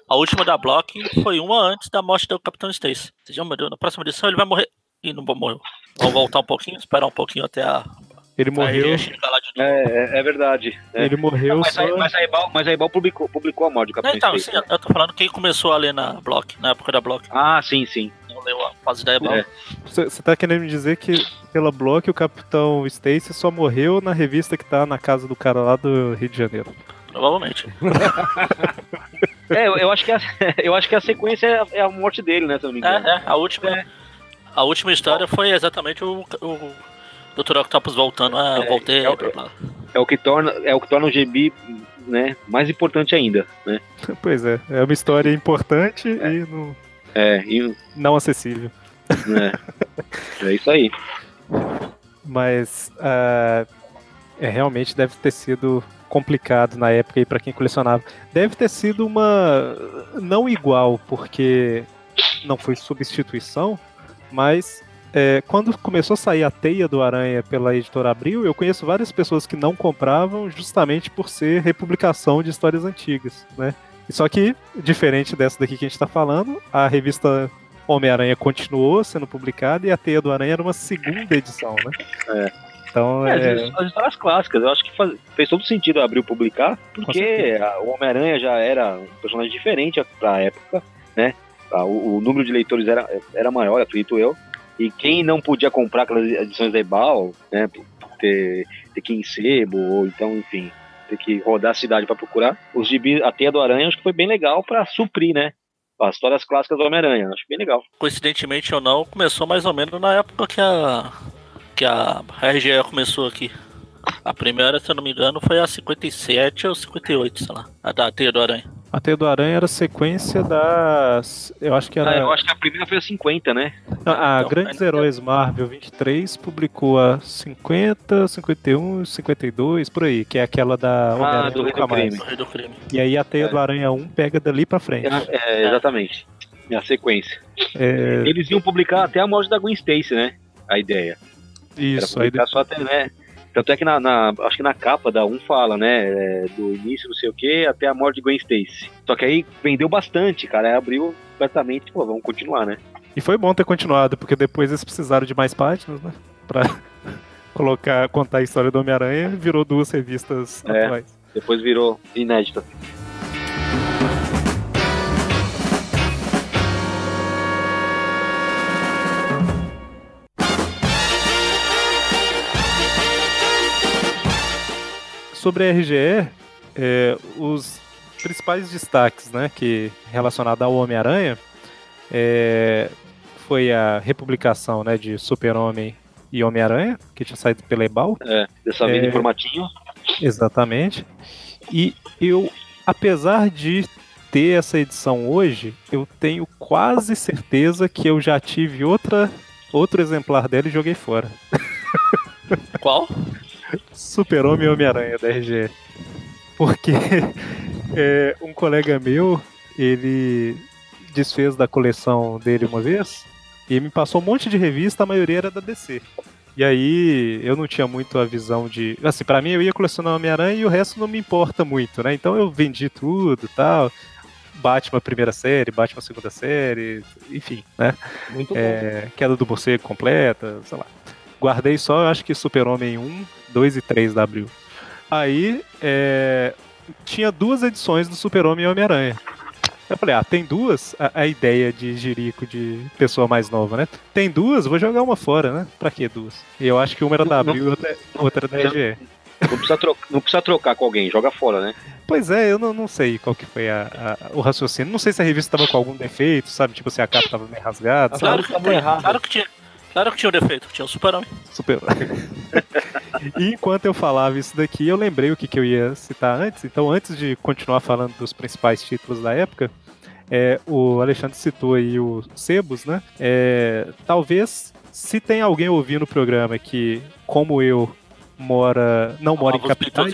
A última da Block foi uma antes da morte do Capitão Stacy. Meu Deus, na próxima edição ele vai morrer. Ih, não morreu. Vamos voltar um pouquinho, esperar um pouquinho até a. Ele morreu. É, é, é verdade. É. ele morreu mas, só. a, mas, a Ebal, mas a Ebal publicou, publicou a morte do Não, Capitão então, Stacy, sim, eu tô falando quem começou a ler na Block, na época da Block. Ah, sim, sim. Não leu a fase da Ebal. É. Você você tá querendo me dizer que pela Block o Capitão Stacy só morreu na revista que tá na casa do cara lá do Rio de Janeiro. Provavelmente. É, eu, eu acho que a, eu acho que a sequência é a, é a morte dele, né? Se eu não me engano. É, é, a última. A última história foi exatamente o, o Dr. Octopus voltando. Ah, eu É, voltei, é. É o que torna, é o que torna o GB, né, mais importante ainda, né? Pois é, é uma história importante É. e não, É, e, não acessível. né, é isso aí. Mas ah, é, realmente deve ter sido complicado na época aí para quem colecionava. Deve ter sido uma não igual, porque não foi substituição, mas é, quando começou a sair a Teia do Aranha pela editora Abril, eu conheço várias pessoas que não compravam justamente por ser republicação de histórias antigas, né? E Só que, diferente dessa daqui que a gente está falando, a revista Homem-Aranha continuou sendo publicada e a Teia do Aranha era uma segunda edição, né? É. Então, É, é, as, as histórias clássicas, eu acho que faz- fez todo sentido abrir publicar, porque a- o Homem-Aranha já era um personagem diferente pra época, né? O, o número de leitores era, era maior, acredito eu. E quem não podia comprar aquelas edições da Ebal, né? Ter, ter que ir em sebo, ou então, enfim, ter que rodar a cidade pra procurar. Os gibis, a Teia do Aranha, acho que foi bem legal pra suprir, né? As histórias clássicas do Homem-Aranha, acho bem legal. Coincidentemente ou não, começou mais ou menos na época que a. que a RGE começou aqui. A primeira, se eu não me engano, foi a 57 ou 58, sei lá. A da Teia do Aranha. A Teia do Aranha era sequência das. Eu acho que era. Ah, eu acho que a primeira foi a 50, né? A, a Então, Grandes aí- Heróis Marvel 23 publicou a 50, 51, 52, por aí, que é aquela da Homem-Aranha Ah, do Rei do. Crime. Rei do Crime. E aí a Teia É. do Aranha 1 pega dali pra frente. É, exatamente. É a sequência. É, Eles iam publicar até a morte da Gwen Stacy, né? A ideia. isso, Era aí publicar só até, né? Tanto é que na, na- acho que na capa da 1 fala, né? é, do início, não sei o que, até a morte de Gwen Stacy. Só que aí vendeu bastante, cara. Aí abriu completamente, pô, vamos continuar, né? E foi bom ter continuado, porque depois eles precisaram de mais páginas, né? Pra colocar, contar a história do Homem-Aranha, virou duas revistas É. atuais. Depois virou inédita. Sobre a RGE, é, os principais destaques, né, que relacionado ao Homem-Aranha, é, foi a republicação, né, de Super-Homem e Homem-Aranha, que tinha saído pela Ebal. É, dessa vez É. em formatinho. Exatamente. E eu, apesar de ter essa edição hoje, eu tenho quase certeza que eu já tive outra outro exemplar dela e joguei fora. Qual? Super-Homem e Homem-Aranha da RGE. Porque é, um colega meu, ele desfez da coleção dele uma vez e me passou um monte de revista, a maioria era da DC. E aí eu não tinha muito a visão de. Assim, pra mim eu ia colecionar Homem-Aranha e o resto não me importa muito, né? Então eu vendi tudo e tal. Batman primeira série, Batman segunda série, enfim, né? Muito bom. É, queda do morcego completa, sei lá. Guardei só, eu acho que Super-Homem 1, 2 e 3 da Abril. Aí, é, tinha duas edições do Super-Homem e Homem-Aranha. Eu falei, ah, tem duas? A, a ideia de jirico de pessoa mais nova, né? Tem duas, vou jogar uma fora, né? Pra que duas? E eu acho que uma era da Abril e outra, outra era da RGE. Não precisa, trocar, não precisa trocar com alguém, joga fora, né? Pois é, eu não, não sei qual que foi a- a- o raciocínio. Não sei se a revista tava com algum defeito, sabe? Tipo, se a capa tava meio rasgada, As sabe? Claro caras que, claro que tinha. Claro que tinha um defeito, tinha o Super-Homem. Super. e enquanto eu falava isso daqui, eu lembrei o que, que eu ia citar antes. Então, antes de continuar falando dos principais títulos da época, é, o Alexandre citou aí o Sebos, né? É, talvez, se tem alguém ouvindo o programa que, como eu, mora não mora em Amava os capitais,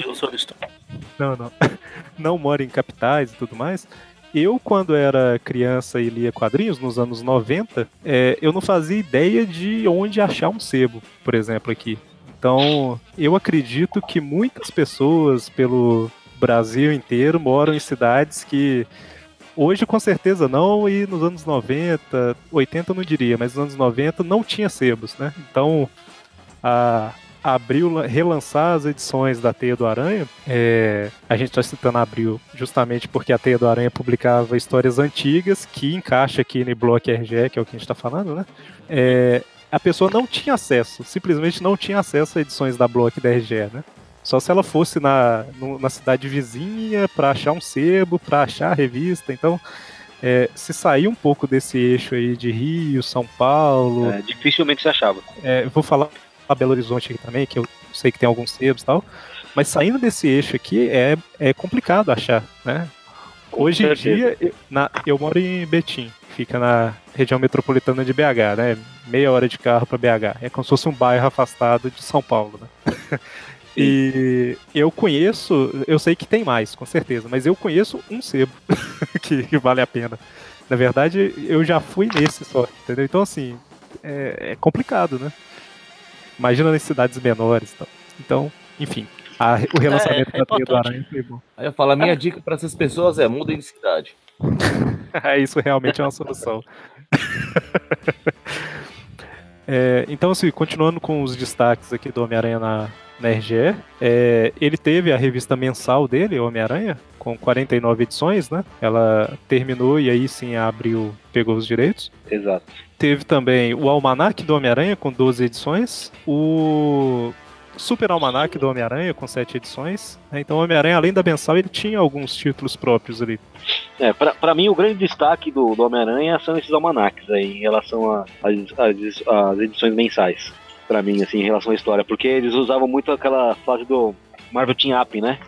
não, não. Não mora em capitais e tudo mais. Eu, quando era criança e lia quadrinhos, nos anos 90, é, eu não fazia ideia de onde achar um sebo, por exemplo, aqui. Então, eu acredito que muitas pessoas pelo Brasil inteiro moram em cidades que hoje com certeza não, e nos anos 90, 80 eu não diria, mas nos anos 90 não tinha sebos, né? Então, a, Abril relançar as edições da Teia do Aranha. É, a gente está citando Abril justamente porque a Teia do Aranha publicava histórias antigas que encaixa aqui no bloco RGE, que é o que a gente está falando, né? É, a pessoa não tinha acesso, simplesmente não tinha acesso a edições da bloco da RGE, né? Só se ela fosse na, no- na cidade vizinha para achar um sebo, para achar a revista. Então, é, se sair um pouco desse eixo aí de Rio, São Paulo, É, dificilmente se achava. é, eu vou falar a Belo Horizonte aqui também, que eu sei que tem alguns sebos e tal. Mas saindo desse eixo aqui é, é complicado achar, né? Hoje em dia, eu, na- eu moro em Betim, fica na região metropolitana de BH, né? Meia hora de carro para BH. É como se fosse um bairro afastado de São Paulo, né? E eu conheço, eu sei que tem mais, com certeza, mas eu conheço um sebo que, que vale a pena. Na verdade, eu já fui nesse só, entendeu? Então, assim, é, é complicado, né? Imagina nas cidades menores e tal. Então, enfim, a- o relançamento é da Teia do. Aranha foi bom. Aí eu falo, a minha dica pra essas pessoas é mudem de cidade. Isso realmente é uma solução. É, então, assim, continuando com os destaques aqui do Homem-Aranha na, na RGE, é, ele teve a revista mensal dele, Homem-Aranha, com 49 edições, né? Ela terminou e aí sim abriu, pegou os direitos. Exato. Teve também o Almanac do Homem-Aranha com 12 edições, o Super Almanac do Homem-Aranha com 7 edições. né? Então o Homem-Aranha, além da mensal, ele tinha alguns títulos próprios ali. É, pra, pra mim, o grande destaque do, do Homem-Aranha são esses almanacs aí, em relação às edições mensais. pra mim, assim, em relação à história, porque eles usavam muito aquela fase do Marvel Team Up, né?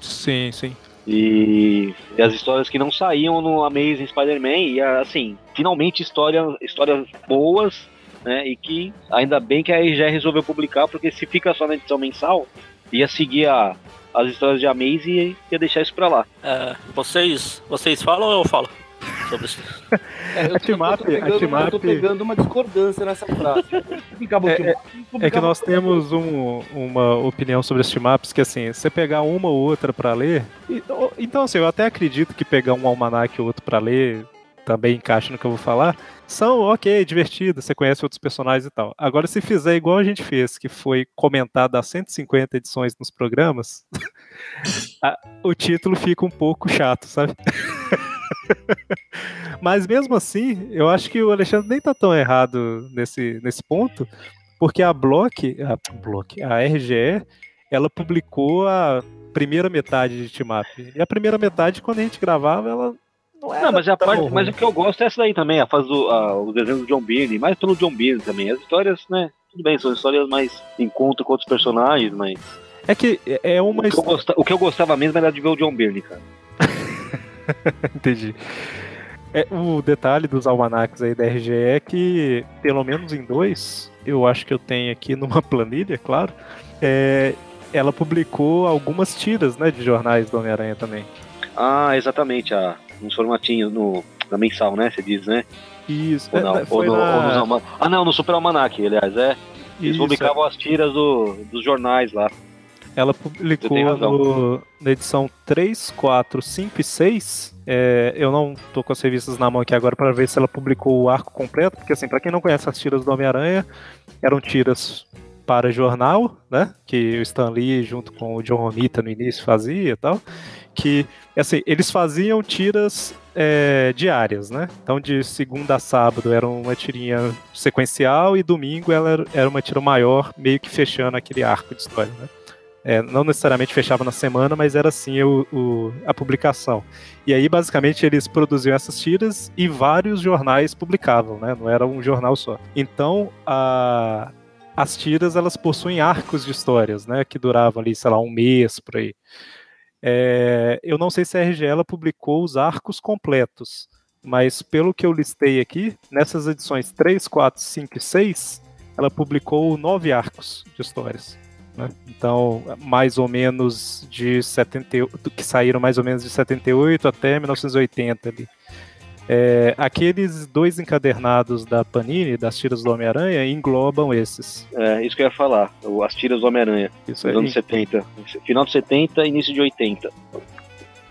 Sim, sim. E, e as histórias que não saíam no Amazing Spider-Man, e assim, finalmente história, histórias boas, né? E que ainda bem que a RG resolveu publicar, porque se fica só na edição mensal, ia seguir a, as histórias de Amazing e ia deixar isso pra lá. É, vocês, vocês falam ou eu falo? Sobre isso. É, eu, A team-up- eu tô pegando- a eu tô pegando uma discordância nessa frase. É, team-up, É que nós temos um- uma opinião sobre os team-ups que, assim, você pegar uma ou outra pra ler. e- então, assim, eu até acredito que pegar um almanac ou outro pra ler também encaixa no que eu vou falar. São, ok, divertidos, você conhece outros personagens e tal. Agora, se fizer igual a gente fez, que foi comentado as 150 edições nos programas, a- o título fica um pouco chato, sabe? Mas mesmo assim, eu acho que o Alexandre nem tá tão errado nesse, nesse ponto, porque a Block, a Block, a RGE, ela publicou a primeira metade de Team Up. E a primeira metade, quando a gente gravava, ela não era Não, mas a parte, mas o que eu gosto é essa daí também, a fase do a, os desenhos do John Byrne, mais pelo John Byrne também. As histórias, né? Tudo bem, são histórias mais encontro com outros personagens, mas É que é é uma o que, eu gosta- o que eu gostava mesmo era de ver o John Byrne, cara. Entendi. É, o detalhe dos almanacs aí da RGE é que, pelo menos em dois, eu acho que eu tenho aqui numa planilha, claro, é, ela publicou algumas tiras né, de jornais do Homem-Aranha também. Ah, exatamente, a, uns formatinhos no, na mensal, né? Você diz, né? Isso, Ou é, não, né, ou, no, na- ou nos Ah, não, no Super Almanac, aliás, é. Eles isso, publicavam as tiras do, dos jornais lá. Ela publicou no- na edição 3, 4, 5 e 6. é, eu não tô com as revistas na mão aqui agora para ver se ela publicou o arco completo, porque assim, para quem não conhece as tiras do Homem-Aranha, eram tiras para jornal, né? Que o Stan Lee junto com o John Romita no início fazia e tal. Que assim, eles faziam tiras é, diárias, né? Então de segunda a sábado era uma tirinha sequencial e domingo ela era- uma tira maior, meio que fechando aquele arco de história, né? É, não necessariamente fechava na semana, mas era assim o, o- a publicação. E aí, basicamente, eles produziam essas tiras e vários jornais publicavam, né? Não era um jornal só. Então, a- as tiras, elas possuem arcos de histórias, né? Que duravam ali, sei lá, um mês, por aí. É, eu não sei se a RG ela publicou os arcos completos, mas pelo que eu listei aqui, nessas edições 3, 4, 5 e 6, ela publicou nove arcos de histórias. né? Então, mais ou menos de 78, que saíram mais ou menos de 78 até 1980 ali. É, aqueles dois encadernados da Panini, das tiras do Homem-Aranha, englobam esses. É, isso que eu ia falar, as tiras do Homem-Aranha, Isso dos aí, anos 70. Final de 70 início de 80.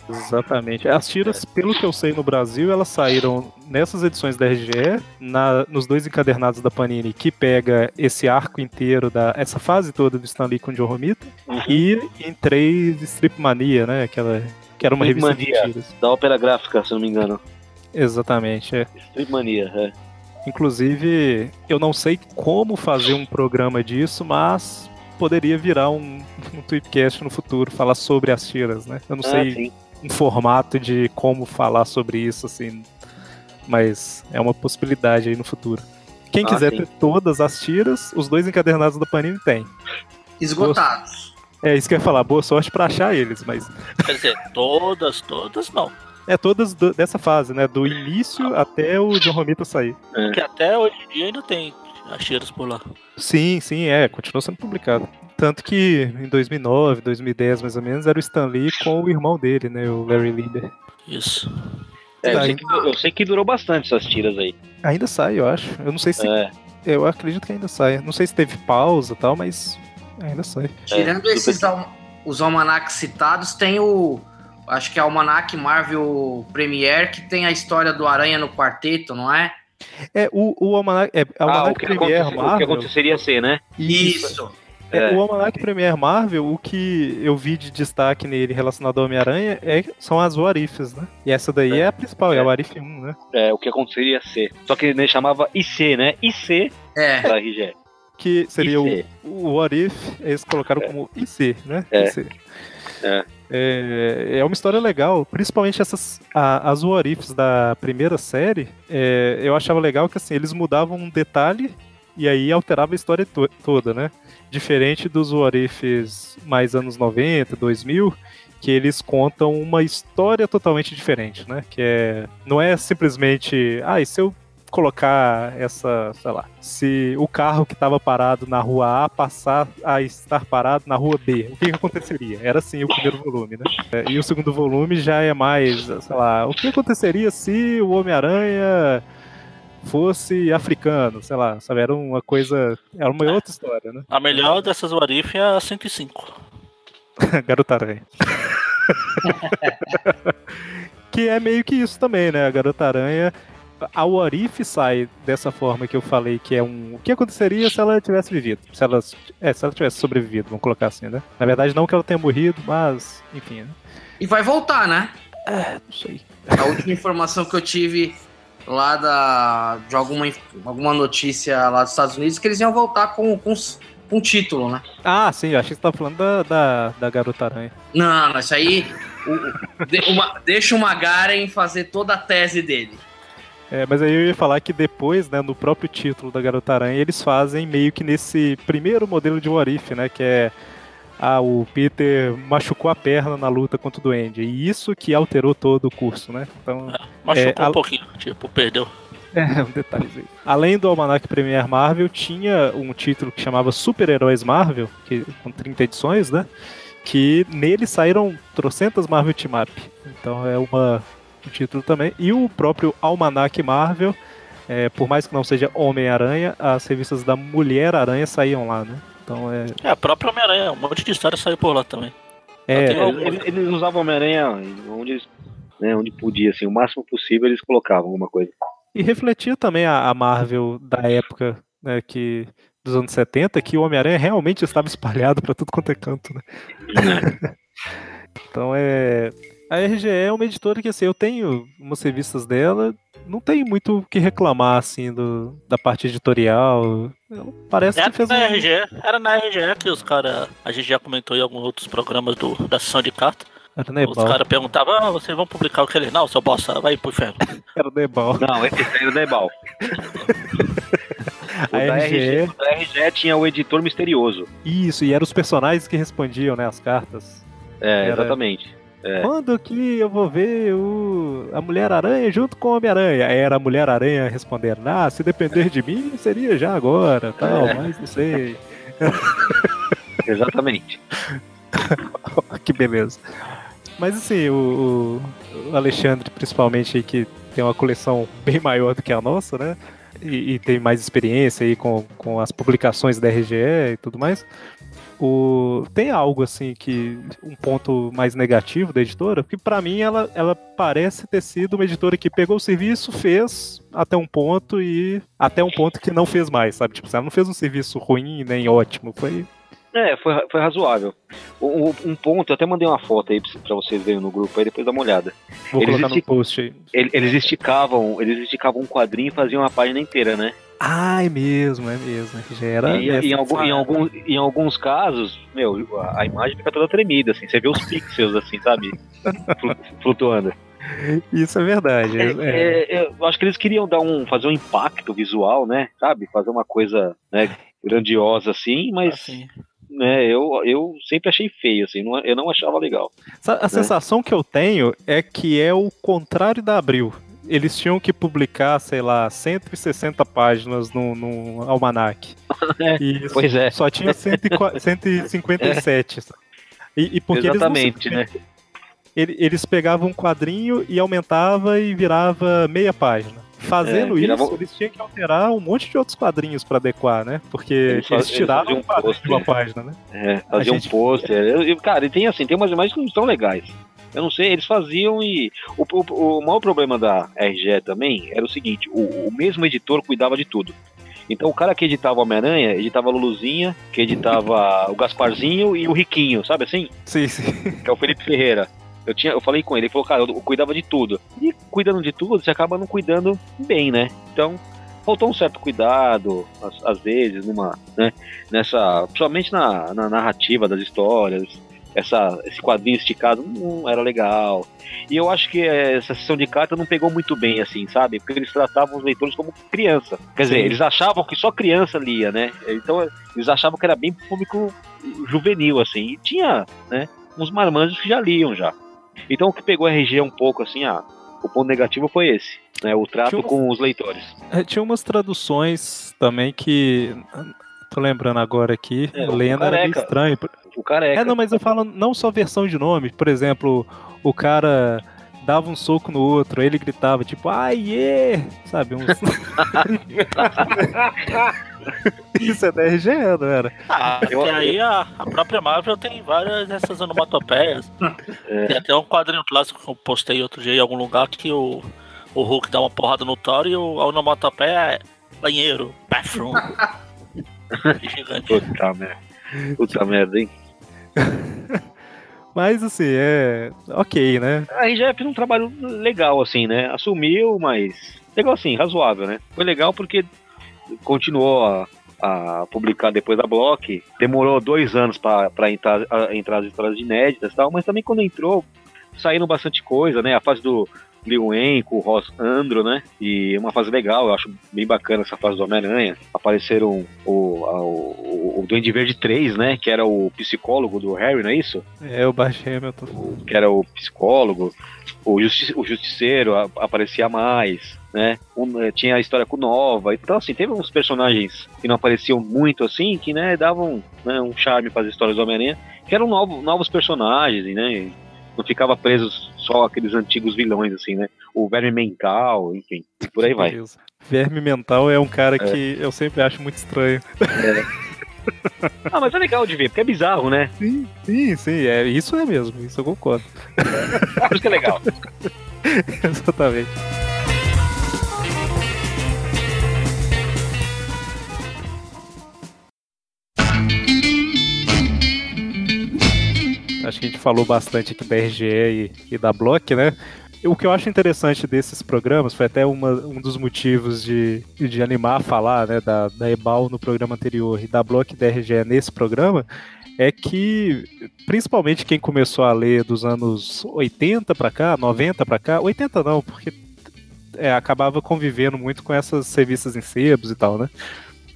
Exatamente. As tiras, pelo que eu sei no Brasil, elas saíram nessas edições da RGE, na- nos dois encadernados da Panini, que pega esse arco inteiro, da, essa fase toda do Stan Lee com o John Romita, Uhum. e em três Strip Mania, né? Aquela, que era uma Strip revista de Mania. tiras. Da ópera gráfica, se não me engano. Exatamente, é. Strip Mania, é. Inclusive, eu não sei como fazer um programa disso, mas poderia virar um, um tweetcast no futuro, falar sobre as tiras, né? Eu não Ah, sei sim. um formato de como falar sobre isso, assim, mas é uma possibilidade aí no futuro. Quem Ah, quiser sim. ter todas as tiras, os dois encadernados da Panini tem. Esgotados. É isso que eu ia falar, boa sorte pra achar eles, mas Quer dizer, todas, todas não. É todas do- dessa fase, né? Do início até o John Romita sair. Porque até hoje em dia ainda tem as tiras por lá. Sim, sim, é, continuou sendo publicado. Tanto que em 2009, 2010 mais ou menos, era o Stan Lee com o irmão dele, né, o Larry Lieber. Isso. É, eu, Tá, sei que, eu sei que durou bastante essas tiras aí. Ainda sai, eu acho. Eu não sei se. É, Eu acredito que ainda sai. Não sei se teve pausa e tal, mas ainda sai. Tirando tudo esses al- os almanacs citados, tem o. Acho que é o Almanac Marvel Premiere, que tem a história do Aranha no quarteto, não é? É, o, o Almanac, é, ah, Almanac o, que Premier aconte- o que Marvel. aconteceria ser, né? Isso. É, É. O Almanac Premier Marvel, o que eu vi de destaque nele relacionado ao Homem-Aranha é, são as Warifs, né? E essa daí é, a principal, é, a É. Warif 1, né? É, o que aconteceria ser. Só que ele chamava IC, né? IC É. da RG. Que seria o, IC. o What If, eles colocaram como IC, né? É. IC. É. É, é uma história legal, principalmente essas a- as What Ifs da primeira série. é, eu achava legal que assim, eles mudavam um detalhe e aí alterava a história to- toda, né? Diferente dos What Ifs mais anos 90, 2000, que eles contam uma história totalmente diferente, né? Que é não é simplesmente, ah, e se eu colocar essa, sei lá, se o carro que estava parado na rua A passar a estar parado na rua B, o que, que aconteceria? Era assim o primeiro volume, né? É, E o segundo volume já é mais, sei lá, o que aconteceria se o Homem-Aranha fosse africano, sei lá, sabe? Era uma coisa, era uma outra história, né? A melhor dessas Warif é a 105. Garota Aranha. que é meio que isso também, né? A Garota Aranha. A Warif sai dessa forma que eu falei, que é um. O que aconteceria se ela tivesse vivido? Se ela, é, se ela tivesse sobrevivido, vamos colocar assim, né? Na verdade, não que ela tenha morrido, mas. Enfim, né? E vai voltar, né? Não sei. A última informação que eu tive lá da, de alguma, alguma notícia lá dos Estados Unidos que eles iam voltar com, com, com título, né? Ah, sim, eu achei que você tava falando da, da, da Garota Aranha. Não, não, isso aí. o- de- uma- deixa o Magaren fazer toda a tese dele. É, mas aí eu ia falar que depois, né, no próprio título da Garota Aranha, eles fazem meio que nesse primeiro modelo de Warif, né, que é ah, o Peter machucou a perna na luta contra o Duende. E isso que alterou todo o curso, né? Então, Machucou É, a- um pouquinho, tipo, perdeu. é, um detalhezinho. Além do Almanac Premier Marvel, tinha um título que chamava Super-Heróis Marvel, que, com 30 edições, né? Que nele saíram trocentas Marvel Team Up. Então é uma, um título também. E o próprio Almanac Marvel, é, por mais que não seja Homem-Aranha, as revistas da Mulher-Aranha saíam lá, né? Então é. É, a própria Homem-Aranha, um monte de história saiu por lá também. é tem Eles, eles- eles usavam Homem-Aranha onde, eles- né, onde podia, assim, o máximo possível eles colocavam alguma coisa. E refletia também a, a Marvel da época, né, que dos anos 70, que o Homem-Aranha realmente estava espalhado para tudo quanto é canto, né? então é a RGE é uma editora que assim, eu tenho umas revistas dela, não tem muito o que reclamar assim do, da parte editorial. Parece Era que fez na um... RGE, era na RGE que os caras. A gente já comentou em alguns outros programas do, da sessão de carta. Era Os Nebal. caras perguntavam, ah, vocês vão publicar o que ele? Não, seu bosta, vai pro inferno. Era Nebal. Não, esse aí era o Nebal. O A da, RGE. RGE, o da RGE tinha o editor misterioso. Isso, e eram os personagens que respondiam, né, as cartas. É, Era- exatamente. É. Quando que eu vou ver o... a Mulher-Aranha junto com o Homem-Aranha? Era a Mulher-Aranha respondendo, ah, se depender de mim, seria já agora, tal, É. mas não sei. Exatamente. que beleza. Mas assim, o, o Alexandre, principalmente, que tem uma coleção bem maior do que a nossa, né? E, e tem mais experiência aí com, com as publicações da RGE e tudo mais. O, tem algo assim que. um ponto mais negativo da editora? Porque pra mim ela, ela parece ter sido uma editora que pegou o serviço, fez até um ponto e. até um ponto que não fez mais, sabe? Tipo, ela não fez um serviço ruim nem ótimo. Foi. É, foi, foi razoável. Um, um- ponto, eu até mandei uma foto aí pra pra vocês verem no grupo aí, depois dá uma olhada. Vou Eles colocar no post aí. Ele- Eles esticavam, eles esticavam um quadrinho e faziam uma página inteira, né? Ah, é mesmo, é mesmo. Já era. E, em, algum- em, algum- em alguns casos, meu, a, a imagem fica toda tremida, assim. Você vê os pixels, assim, sabe? Flu- Flutuando. Isso é verdade. É, é- é, eu acho que eles queriam dar um, fazer um impacto visual, né? Sabe? Fazer uma coisa né, grandiosa assim, mas Assim. né, eu, eu sempre achei feio, assim, não- eu não achava legal. A sensação que eu tenho é que é o contrário da Abril. Eles tinham que publicar, sei lá, 160 páginas no, no almanac. É, E Pois é. só tinha 104 157. sabe? E, e porque eles não Exatamente, né? Ele- Eles pegavam um quadrinho e aumentava e virava meia página. Fazendo É, virava- isso, eles tinham que alterar um monte de outros quadrinhos para adequar, né? Porque Eles eles, eles um quadrinho um de uma página, né? É, faziam gente- um pôster. Cara, e tem assim, tem umas imagens que não estão legais. Eu não sei, eles faziam e. O, o, o maior problema da RGE também era o seguinte: o, o mesmo editor cuidava de tudo. Então o cara que editava o Homem-Aranha, editava a Luluzinha, que editava o Gasparzinho e o Riquinho, sabe assim? Sim, sim. Que é o Felipe Ferreira. Eu, tinha, eu falei com ele, ele falou, cara, eu, eu cuidava de tudo. E cuidando de tudo, você acaba não cuidando bem, né? Então, faltou um certo cuidado, às, às vezes, numa, né, nessa. Principalmente na, na narrativa das histórias. Essa, esse quadrinho esticado não era legal. E eu acho que eh, essa sessão de carta não pegou muito bem, assim, sabe? Porque eles tratavam os leitores como criança. Quer dizer, Sim. eles achavam que só criança lia, né? Então eles achavam que era bem público juvenil, assim. E tinha, né, uns marmanjos que já liam já. Então o que pegou a RG um pouco, assim, ah, o ponto negativo foi esse, né? O trato com os leitores. É, tinha umas traduções também que. Tô lembrando agora aqui. É, Lendo era meio estranho. O careca. É, não, mas eu falo não só versão de nome. Por exemplo, o cara dava um soco no outro, aí ele gritava, tipo, ai, yeah! Sabe? Uns... Isso é da RGE, não era? Ah, Eu- e aí a, a própria Marvel tem várias dessas onomatopeias. É. Tem até um quadrinho clássico que eu postei outro dia em algum lugar que o, o Hulk dá uma porrada no Thor e o, a onomatopeia é banheiro, bathroom. E gigante. Puta merda. Puta merda, hein? Mas assim, é. Ok, né? A RGE fez um trabalho legal, assim, né? Assumiu, mas. Legal assim, razoável, né? Foi legal porque continuou a, a publicar depois da Block. Demorou dois anos para entrar, entrar as histórias inéditas e tal, mas também quando entrou, saíram bastante coisa, né? A fase do Lil Wayne com o Ross Andro, né? E uma fase legal, eu acho bem bacana essa fase do Homem-Aranha. Apareceram o, o, o Duende Verde 3, né? Que era o psicólogo do Harry, não é isso? É o Hamilton. que era o psicólogo, o, justi o justiceiro a- aparecia mais, né? Um, eh, tinha a história com Nova. Então, assim, teve uns personagens que não apareciam muito assim, que, né, davam né, um charme para as histórias do Homem-Aranha, que eram novo, novos personagens, né? Não ficava presos só aqueles antigos vilões, assim, né? O Verme Mental, enfim, e por aí vai. Beleza. Verme mental é um cara que eu sempre acho muito estranho. Ah, mas é legal de ver, porque é bizarro, né? Sim, sim, sim. É, isso é mesmo, isso eu concordo. Por isso que é legal. Exatamente. Acho que a gente falou bastante aqui da RGE e, e da Block, né? O que eu acho interessante desses programas foi até uma- um dos motivos de, de animar a falar né, da, da EBAL no programa anterior e da Block da RGE nesse programa, é que principalmente quem começou a ler dos anos 80 pra cá, 90 pra cá, 80 não, porque é, acabava convivendo muito com essas revistas em sebos e tal, né?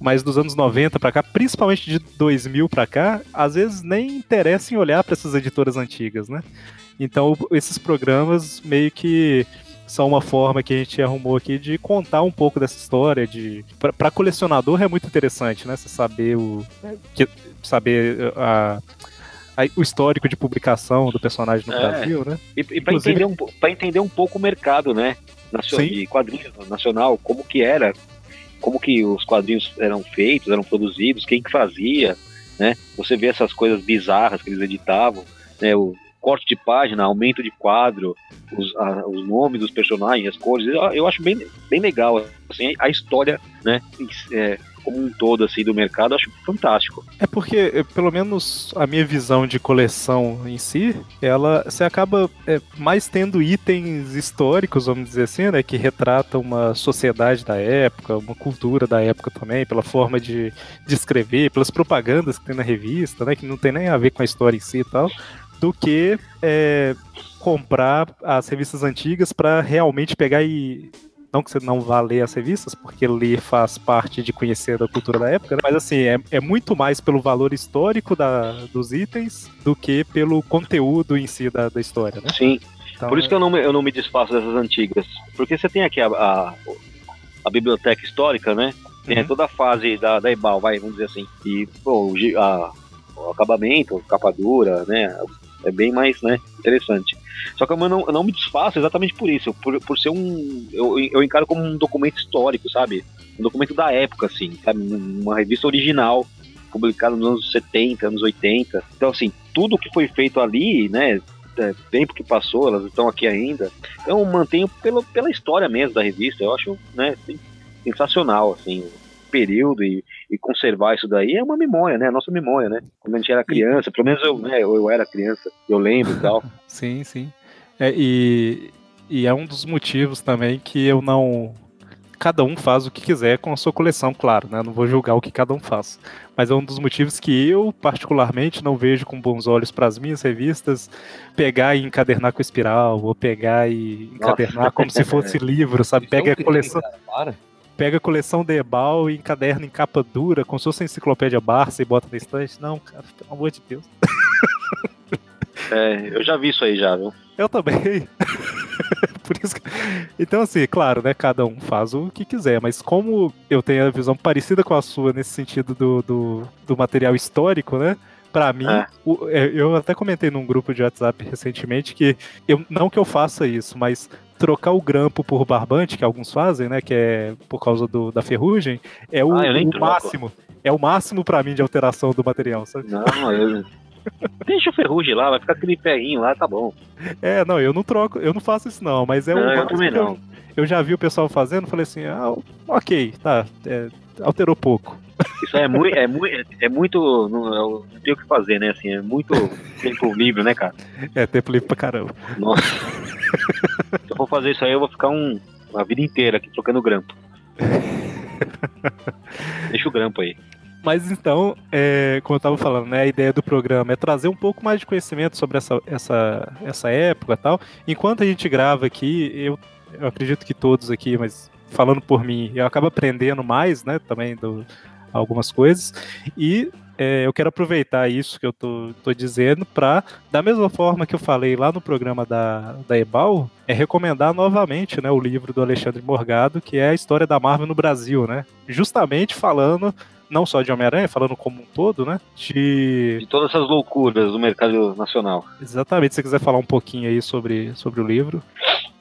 Mas dos anos 90 pra cá, principalmente de 2000 pra cá, às vezes nem interessa em olhar pra essas editoras antigas, né? Então esses programas meio que são uma forma que a gente arrumou aqui de contar um pouco dessa história de pra colecionador é muito interessante, né? Você saber o que- saber a, o histórico de publicação do personagem no É. Brasil, né? E, e para entender, um, entender um pouco o mercado, né? nacio- Sim. De quadrinhos nacional, como que era, como que os quadrinhos eram feitos, eram produzidos, quem que fazia, né? Você vê essas coisas bizarras que eles editavam, né? O corte de página, aumento de quadro, os, a- os nomes dos personagens, as cores, eu, eu acho bem, bem legal, assim, a história, né? é, como um todo, assim, do mercado, acho fantástico. É porque, eh, pelo menos a minha visão de coleção em si, ela você acaba eh, mais tendo itens históricos, vamos dizer assim, né, que retratam uma sociedade da época, uma cultura da época também, pela forma de, de escrever, pelas propagandas que tem na revista, né, que não tem nem a ver com a história em si e tal, do que eh, comprar as revistas antigas para realmente pegar e não que você não vá ler as revistas, porque ler faz parte de conhecer a cultura da época, né? mas assim, é, é muito mais pelo valor histórico da, dos itens do que pelo conteúdo em si da, da história, né? Sim, Então, Por isso que eu não, me- eu não me desfaço dessas antigas. Porque você tem aqui a, a, a biblioteca histórica, né? Tem Uhum. toda a fase da, da Ebal, vai, vamos dizer assim. E pô, a- o acabamento, capa dura, né? É bem mais né, interessante. Só que eu não, eu não me desfaço exatamente por isso. Por, por ser um. Eu, eu encaro como um documento histórico, sabe? Um documento da época, assim, sabe? Uma revista original, publicada nos anos 70, anos 80. Então, assim, tudo que foi feito ali, né? é, tempo que passou, elas estão aqui ainda. Eu mantenho pelo, pela história mesmo da revista. Eu acho né, sen- sensacional, assim, período e, e conservar isso daí é uma memória, né? A nossa memória, né? Quando a gente era criança, pelo menos eu, né, eu, era criança, eu lembro e tal. Sim, sim. É, e, e é um dos motivos também que eu não cada um faz o que quiser com a sua coleção, claro, né? Não vou julgar o que cada um faz. Mas é um dos motivos que eu, particularmente, não vejo com bons olhos para as minhas revistas pegar e encadernar com espiral, ou pegar e encadernar Nossa. como se fosse livro, sabe? Pega a coleção, cara. Pega a coleção de Ebal e encaderna em capa dura, como se fosse a enciclopédia Barça e bota na estante. Não, cara, pelo amor de Deus. É, eu já vi isso aí já, viu? Eu também. Por isso que... Então, assim, claro, né? Cada um faz o que quiser, mas como eu tenho a visão parecida com a sua nesse sentido do, do, do material histórico, né? Pra mim, É. é, eu até comentei num grupo de WhatsApp recentemente que eu, não que eu faça isso, mas trocar o grampo por barbante, que alguns fazem, né? Que é por causa do, da ferrugem, é o, Ah, o máximo. É o máximo pra mim de alteração do material, sabe? Não, eu. Deixa o ferrugem lá, vai ficar aquele ferrinho lá, tá bom. É, não, eu não troco, eu não faço isso não, mas é o Não, eu também que eu- não. eu já vi o pessoal fazendo, falei assim, ah, ok, tá, é, alterou pouco. Isso é muito. É muito, é muito não, eu não tem o que fazer, né? Assim, é muito tempo livre, né, cara? É, tempo livre pra caramba. Nossa. Se eu for fazer isso aí, eu vou ficar um, uma vida inteira aqui trocando grampo. Deixa o grampo aí. Mas então, é, como eu tava falando, né, a ideia do programa é trazer um pouco mais de conhecimento sobre essa, essa, essa época e tal. Enquanto a gente grava aqui, eu, eu acredito que todos aqui, mas falando por mim, eu acabo aprendendo mais, né, também do, algumas coisas. E é, eu quero aproveitar isso que eu tô, tô dizendo para, da mesma forma que eu falei lá no programa da, da Ebal, é recomendar novamente né, o livro do Alexandre Morgado, que é a história da Marvel no Brasil, né? Justamente falando não só de Homem-Aranha, falando como um todo, né? De. De todas essas loucuras do mercado nacional. Exatamente, se você quiser falar um pouquinho aí sobre, sobre o livro.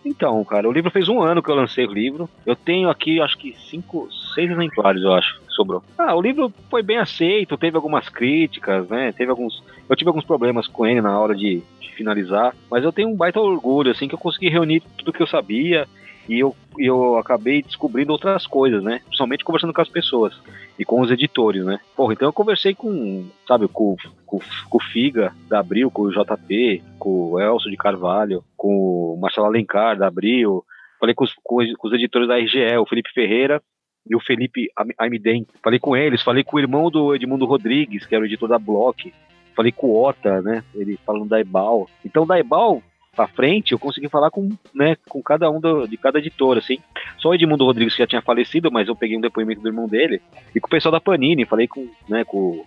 Então, cara, o livro fez um ano que eu lancei o livro. Eu tenho aqui, acho que cinco, seis exemplares, eu acho, que sobrou. Ah, o livro foi bem aceito, teve algumas críticas, né? Teve alguns. Eu tive alguns problemas com ele na hora de, de finalizar, mas eu tenho um baita orgulho, assim, que eu consegui reunir tudo que eu sabia e eu, e eu acabei descobrindo outras coisas, né? Principalmente conversando com as pessoas e com os editores, né? Porra, então eu conversei com, sabe, com, com, com o Figa da Abril, com o JP, com o Elcio de Carvalho, com o Marcelo Alencar da Abril, falei com os, com os, editores da RGE, o Felipe Ferreira e o Felipe Amiden. Falei com eles, falei com o irmão do Edmundo Rodrigues, que era o editor da Block, falei com o Ota, né? Ele falando da Ebal. Então da Ebal pra frente, eu consegui falar com, né, com cada um do- de cada editor, assim. Só o Edmundo Rodrigues que já tinha falecido, mas eu peguei um depoimento do irmão dele. E com o pessoal da Panini, falei com, né, com,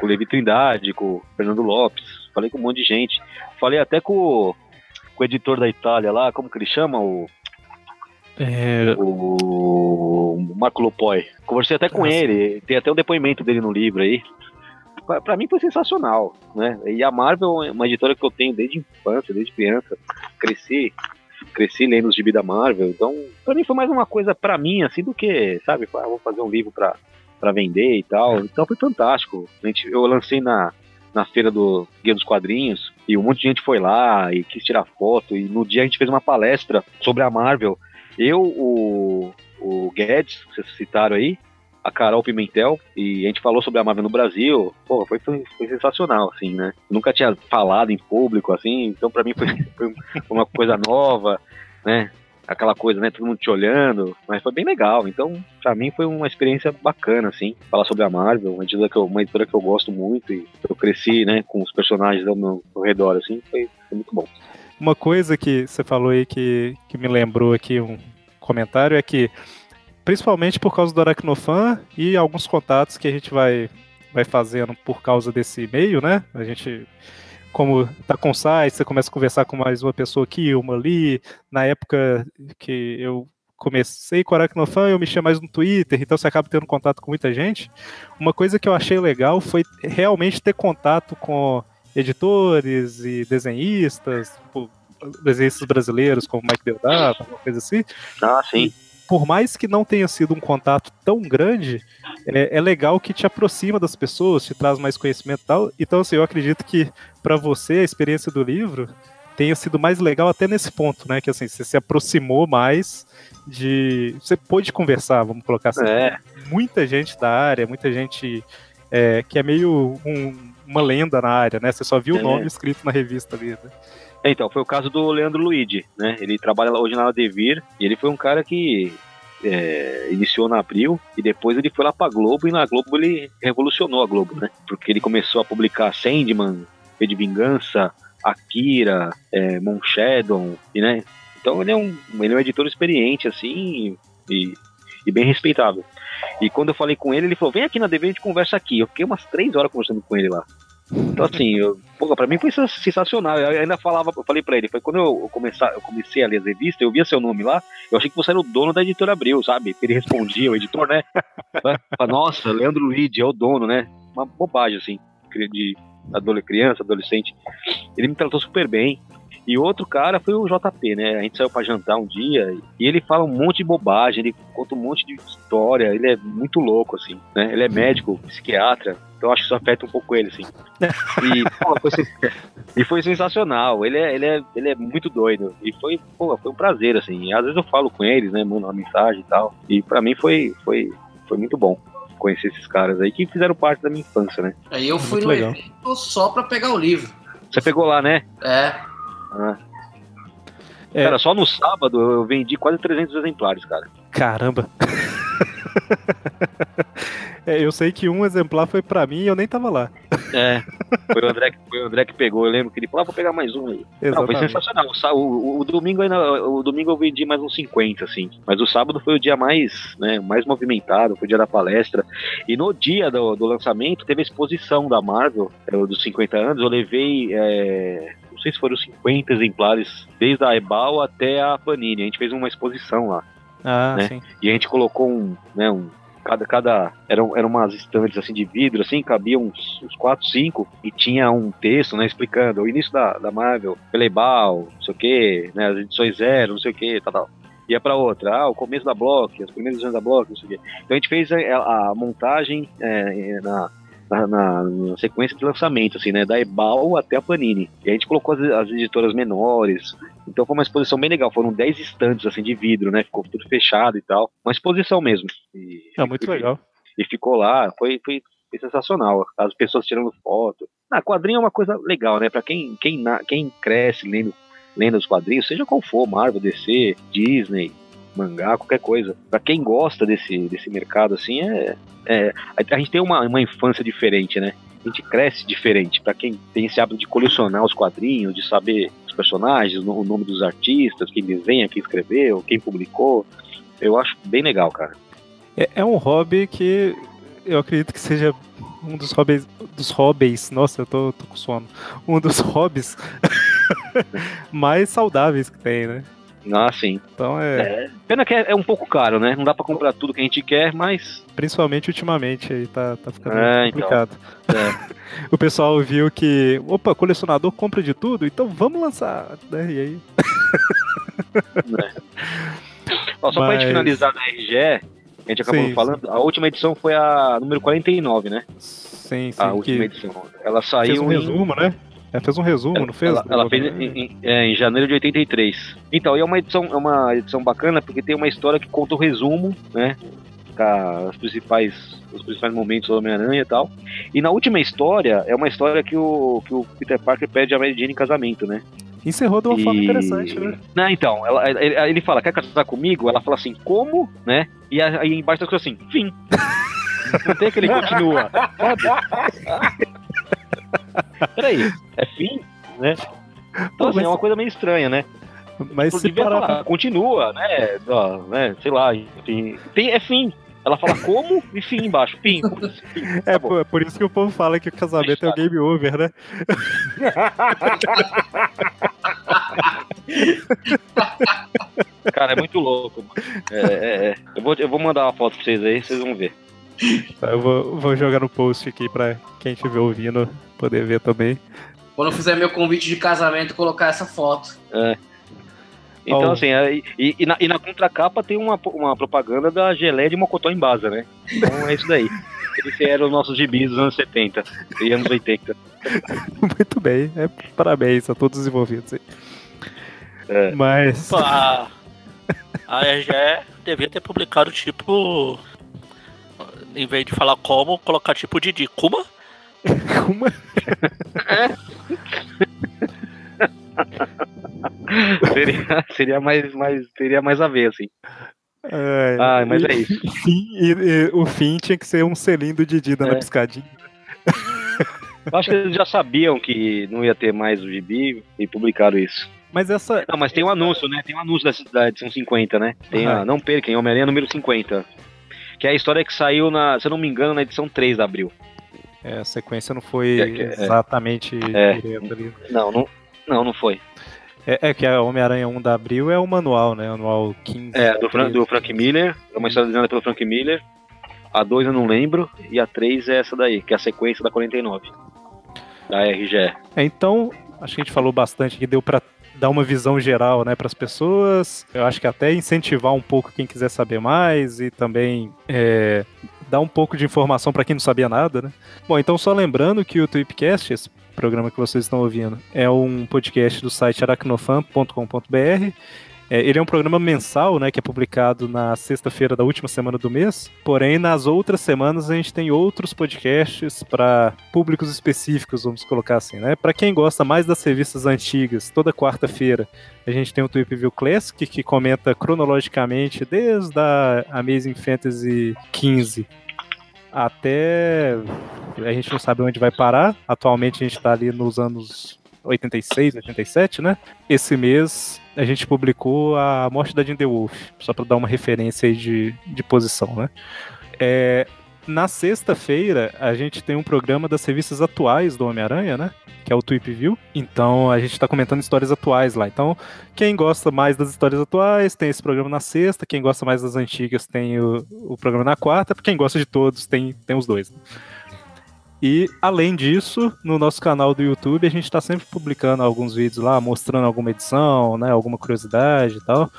com o Levi Trindade, com o Fernando Lopes, falei com um monte de gente. Falei até com, o- com o editor da Itália lá, como que ele chama? O, É, o Marco Lopoi. Conversei até com Nossa. ele, tem até o depoimento dele no livro aí. Pra, pra mim foi sensacional, né? E a Marvel é uma editora que eu tenho desde infância, desde criança. Cresci, cresci lendo os gibi da Marvel, então pra mim foi mais uma coisa pra mim, assim, do que, sabe, ah, vou fazer um livro pra, pra vender e tal. Então foi fantástico. A gente, eu lancei na, na feira do Guia dos Quadrinhos e um monte de gente foi lá e quis tirar foto. E no dia a gente fez uma palestra sobre a Marvel. Eu, o, o Guedes, que vocês citaram aí, a Carol Pimentel, e a gente falou sobre a Marvel no Brasil. Pô, foi, foi, sensacional, assim, né? Nunca tinha falado em público, assim, então pra mim foi, foi uma coisa nova, né? Aquela coisa, né? Todo mundo te olhando, mas foi bem legal. Então, pra mim foi uma experiência bacana, assim, falar sobre a Marvel, uma editora que eu, uma editora que eu gosto muito e eu cresci, né, com os personagens ao meu, ao redor, assim, foi, foi muito bom. uma coisa que você falou aí que, que me lembrou aqui um comentário é que, principalmente por causa do Aracnofan e alguns contatos que a gente vai, vai fazendo por causa desse e-mail, né? A gente, como tá com site, você começa a conversar com mais uma pessoa aqui, uma ali. Na época que eu comecei com o Aracnofan, eu mexia mais no Twitter, então você acaba tendo contato com muita gente. Uma coisa que eu achei legal foi realmente ter contato com editores e desenhistas, tipo, desenhistas brasileiros como Mike Deodato, alguma coisa assim. Ah, sim. Por mais que não tenha sido um contato tão grande, é, é legal que te aproxima das pessoas, te traz mais conhecimento e tal. Então, assim, eu acredito que para você a experiência do livro tenha sido mais legal até nesse ponto, né? Que assim, você se aproximou mais de. Você pôde conversar, vamos colocar assim. É. Muita gente da área, muita gente é, que é meio um- uma lenda na área, né? Você só viu o É. nome escrito na revista ali. Né? Então, foi o caso do Leandro Luigi, né? Ele trabalha hoje na Devir e ele foi um cara que é, iniciou na Abril e depois ele foi lá pra Globo e na Globo ele revolucionou a Globo, né? Porque ele começou a publicar Sandman, V de Vingança, Akira, é, Mon Shadow, e, né? Então ele é um, ele é um editor experiente, assim, e, e bem respeitável. E quando eu falei com ele, ele falou: vem aqui na DV, a gente conversa aqui. Eu fiquei umas três horas conversando com ele lá. Então, assim, eu, pô, pra mim foi sens- sensacional. Eu ainda falava, eu falei pra ele, foi quando eu, começar, eu comecei a ler as revistas, eu via seu nome lá, eu achei que você era o dono da editora Abril, sabe? Ele respondia, o editor, né? Falei, Nossa, Leandro Luiz é o dono, né? Uma bobagem, assim, de adole- criança, adolescente. Ele me tratou super bem. E outro cara foi o JP, né? A gente saiu pra jantar um dia e ele fala um monte de bobagem, ele conta um monte de história, ele é muito louco, assim, né? Ele é médico, psiquiatra, então acho que isso afeta um pouco ele, assim. E, pô, foi, e foi sensacional, ele é, ele, é, ele é muito doido. E foi, pô, foi um prazer, assim. E às vezes eu falo com eles, né? Mando uma mensagem e tal. E pra mim foi, foi, foi muito bom conhecer esses caras aí que fizeram parte da minha infância, né? Aí eu fui Muito no legal. evento só pra pegar o livro. Você pegou lá, né? É, Ah. É. Cara, só no sábado eu vendi quase 300 exemplares, cara. Caramba. É, eu sei que um exemplar foi pra mim e eu nem tava lá. É. Foi o André, que- foi o André que pegou. Eu lembro que ele falou, ah, vou pegar mais um aí. Não, foi sensacional. O, o- o- domingo ainda, o domingo eu vendi mais uns 50, assim. Mas o sábado foi o dia mais, né, mais movimentado, foi o dia da palestra. E no dia do, do lançamento teve a exposição da Marvel, é, dos 50 anos. Eu levei, é, sei se foram 50 exemplares, desde a Ebal até a Panini. A gente fez uma exposição lá. Ah, né? sim. E a gente colocou um, né, um cada cada eram, eram umas estantes assim de vidro assim, cabia uns, uns 4, 5 e tinha um texto, né, explicando o início da, da Marvel, Peleibal, não sei o que, né, as edições zero, não sei o que, tal, tal. Ia pra outra, ah, o começo da Block, as primeiras edições da Block, não sei o quê. Então a gente fez a, a montagem é, na, na, na- na sequência de lançamento, assim, né, da Ebal até a Panini. E a gente colocou as, as editoras menores, então foi uma exposição bem legal. Foram 10 estantes assim de vidro, né? Ficou tudo fechado e tal. Uma exposição mesmo. E, É muito legal. E ficou lá. Foi, foi, foi sensacional. As pessoas tirando foto. Ah, quadrinho é uma coisa legal, né? Pra quem, quem, quem cresce lendo, lendo os quadrinhos, seja qual for, Marvel, DC, Disney, mangá, qualquer coisa. Pra quem gosta desse, desse mercado, assim, é. é a, gente tem uma, uma infância diferente, né? A gente cresce diferente. Pra quem tem esse hábito de colecionar os quadrinhos, de saber os personagens, o nome dos artistas, quem desenha, quem escreveu, quem publicou. Eu acho bem legal, cara. É, é um hobby que eu acredito que seja um dos hobbies. Dos hobbies. Nossa, eu tô, tô com sono. Um dos hobbies mais saudáveis que tem, né? Ah, sim. Então é. Pena que é, é um pouco caro, né? Não dá pra comprar tudo que a gente quer, mas. Principalmente ultimamente aí tá, tá ficando É, então. complicado. o pessoal viu que, opa, colecionador compra de tudo, então vamos lançar, né? E aí. Ó, só pra Mas- gente finalizar na RGE, a gente acabou Sim, falando, a última edição foi a número 49, né? Sim, sim. a última edição. Ela fez saiu um em- resumo, né? Ela fez um resumo, não fez? Ela, ela fez em, em- é, em janeiro de 83. Então, e é uma edição, é uma edição bacana porque tem uma história que conta o resumo, né? As principais, os principais momentos do Homem-Aranha e tal. E na última história, é uma história que o, que o Peter Parker pede a Mary Jane em casamento, né? Encerrou de uma forma E- interessante, né? Não, então, ela- ele, ele fala, quer casar comigo? Ela fala assim, como? Né? E aí embaixo tá assim, fim. Não tem aquele continua, sabe? Peraí, é fim? Né? Então, assim, é uma coisa meio estranha, né? Mas se parar falar, continua, né? Ó, né? Sei lá, enfim. Tem, é fim. Ela fala como e fim embaixo. Fim. fim. É Tá por, isso que o povo fala que o casamento é o game over, né? Cara, é muito louco. É, é, é. Eu, vou, eu vou mandar uma foto pra vocês aí, vocês vão ver. Tá, Eu vou, vou jogar no post aqui pra quem estiver ouvindo poder ver também. Quando eu fizer meu convite de casamento, colocar essa foto. Então, Oh. assim, é, e, e na, e na contracapa tem uma, uma propaganda da Gelé de Mocotó em Baza, né? Então é isso daí. Esses eram os nossos gibis dos anos 70 e anos 80. Muito bem, é, parabéns a todos os envolvidos aí. É. Mas. Pô, A, RGE devia ter publicado tipo. Em vez de falar como, colocar tipo Didi. Kuma? Uma... seria, seria mais, mais, teria mais a ver, assim. É, Ah, mas e- é isso. Fim, e, e o fim tinha que ser um selinho do Didi dando É. piscadinha. Eu acho que eles já sabiam que não ia ter mais o gibi e publicaram isso. Mas essa. Não, mas tem um anúncio, né? Tem um anúncio da, da edição 50, né? Tem a Ah. Não Perquem, Homem-Aranha número 50. Que é a história que saiu, na, se eu não me engano, na edição 3 de abril. É, a sequência não foi É que- é. exatamente É. ali. Não, não, não, não foi. É, é que a Homem-Aranha 1 da Abril é o manual, né? O manual 15. É, do, Fran- 13. do Frank Miller, é uma história desenhada pelo Frank Miller. A 2 eu não lembro, e a 3 é essa daí, que é a sequência da 49. Da RGE. É, então, acho que a gente falou bastante que deu pra dar uma visão geral, né, para as pessoas. Eu acho que até incentivar um pouco quem quiser saber mais e também é, dar um pouco de informação para quem não sabia nada, né? Bom, então só lembrando que o Tweepcast, esse programa que vocês estão ouvindo, é um podcast do site aracnofan.com.br. É, ele é um programa mensal, né, que é publicado na sexta-feira da última semana do mês. Porém, nas outras semanas a gente tem outros podcasts para públicos específicos, vamos colocar assim, né? Para quem gosta mais das revistas antigas, toda quarta-feira a gente tem o Tweep View Classic que comenta cronologicamente desde a Amazing Fantasy XV até a gente não sabe onde vai parar. Atualmente a gente está ali nos anos 86, 87, né? Esse mês a gente publicou a morte da Jane Wolf, só para dar uma referência aí de, de posição, né? É, na sexta-feira a gente tem um programa das revistas atuais do Homem-Aranha, né? Que é o Tweep View. Então a gente está comentando histórias atuais lá. Então quem gosta mais das histórias atuais tem esse programa na sexta. Quem gosta mais das antigas tem o, o programa na quarta. Quem gosta de todos tem, tem os dois. né? E além disso, no nosso canal do YouTube a gente está sempre publicando alguns vídeos lá, mostrando alguma edição, né, alguma curiosidade e tal.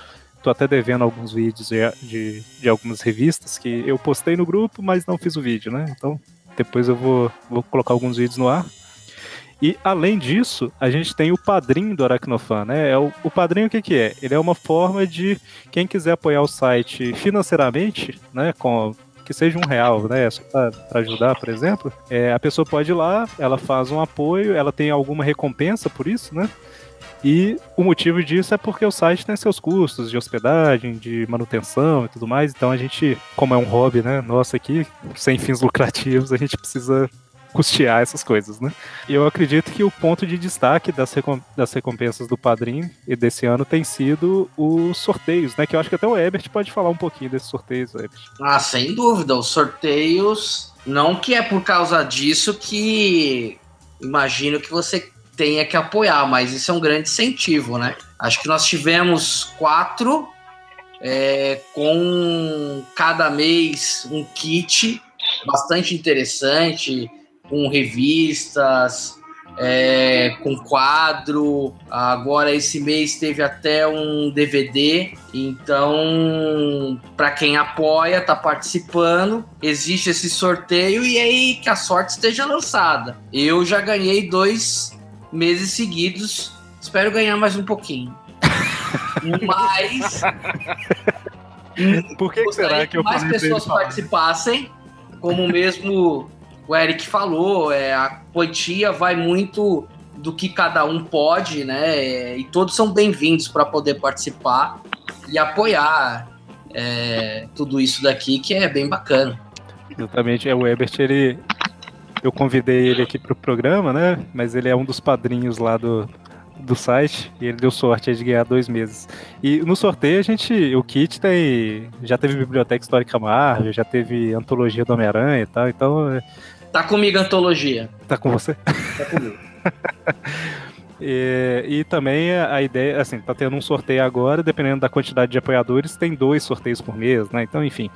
Tô até devendo alguns vídeos de, de, de algumas revistas que eu postei no grupo, mas não fiz o vídeo, né? Então depois eu vou, vou colocar alguns vídeos no ar. E além disso, a gente tem o padrinho do Aracnofan, né? É o, o padrinho o que, que é? Ele é uma forma de quem quiser apoiar o site financeiramente, né? Com que seja um real, né? Só para ajudar, por exemplo. É, a pessoa pode ir lá, ela faz um apoio, ela tem alguma recompensa por isso, né? E o motivo disso é porque o site tem seus custos de hospedagem, de manutenção e tudo mais. Então a gente, como é um hobby, né, nosso aqui, sem fins lucrativos, a gente precisa custear essas coisas, né? Eu acredito que o ponto de destaque das, recom das recompensas do padrinho e desse ano tem sido os sorteios, né? Que eu acho que até o Ebert pode falar um pouquinho desses sorteios, Ebert. Ah, sem dúvida. Os sorteios. Não que é por causa disso que imagino que você tenha que apoiar, mas isso é um grande incentivo, né? Acho que nós tivemos quatro é, com cada mês um kit bastante interessante, com revistas, é, com quadro. Agora esse mês teve até um DVD. Então, para quem apoia, tá participando, existe esse sorteio e aí que a sorte esteja lançada. Eu já ganhei dois meses seguidos. Espero ganhar mais um pouquinho. Mas Por que, que será que eu mais pessoas participassem, como mesmo o Eric falou, é, a quantia vai muito do que cada um pode, né? é, E todos são bem-vindos para poder participar e apoiar é, tudo isso daqui, que é bem bacana. Exatamente, é o Ebert, ele. Eu convidei ele aqui pro programa, né? Mas ele é um dos padrinhos lá do, do site e ele deu sorte de ganhar dois meses. E no sorteio a gente. O kit tem. Já teve Biblioteca Histórica Marvel, já teve Antologia do Homem-Aranha e tal, então. Tá comigo a antologia. Tá com você? Tá comigo. E, e também a a ideia, assim, tá tendo um sorteio agora, dependendo da quantidade de apoiadores, tem dois sorteios por mês, né? Então, enfim.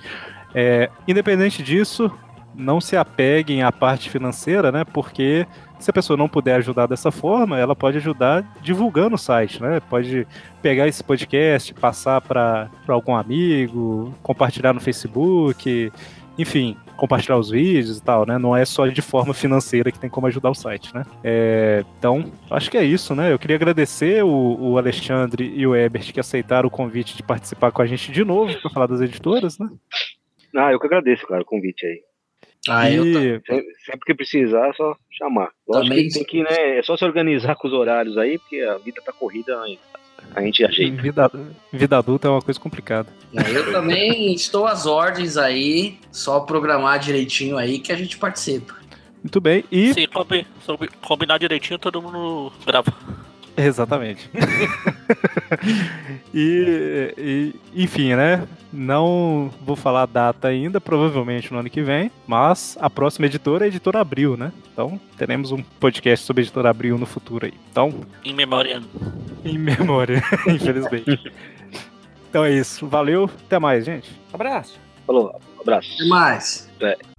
É, independente disso, não se apeguem à parte financeira, né? Porque se a pessoa não puder ajudar dessa forma, ela pode ajudar divulgando o site, né? Pode pegar esse podcast, passar para algum amigo, compartilhar no Facebook, enfim, compartilhar os vídeos e tal, né? Não é só de forma financeira que tem como ajudar o site, né? É, então, acho que é isso, né? Eu queria agradecer o, o Alexandre e o Ebert que aceitaram o convite de participar com a gente de novo para falar das editoras, né? Ah, eu que agradeço, cara, o convite aí. Ah, e Sempre, sempre que precisar, é só chamar. Lógico Também- que tem que, né? É só se organizar com os horários aí, porque a vida tá corrida. Aí. A gente ajeita. Vida, vida adulta é uma coisa complicada. Eu também estou às ordens aí, só programar direitinho aí que a gente participa. Muito bem, e. Se combi- se combinar direitinho, todo mundo grava. Exatamente. e, e, enfim, né? Não vou falar a data ainda, provavelmente no ano que vem, mas a próxima editora é a editora Abril, né? Então teremos um podcast sobre a editora Abril no futuro aí. Então, Em memória. em memória, infelizmente. Então é isso. Valeu, até mais, gente. Abraço. Falou, abraço. Até mais. É.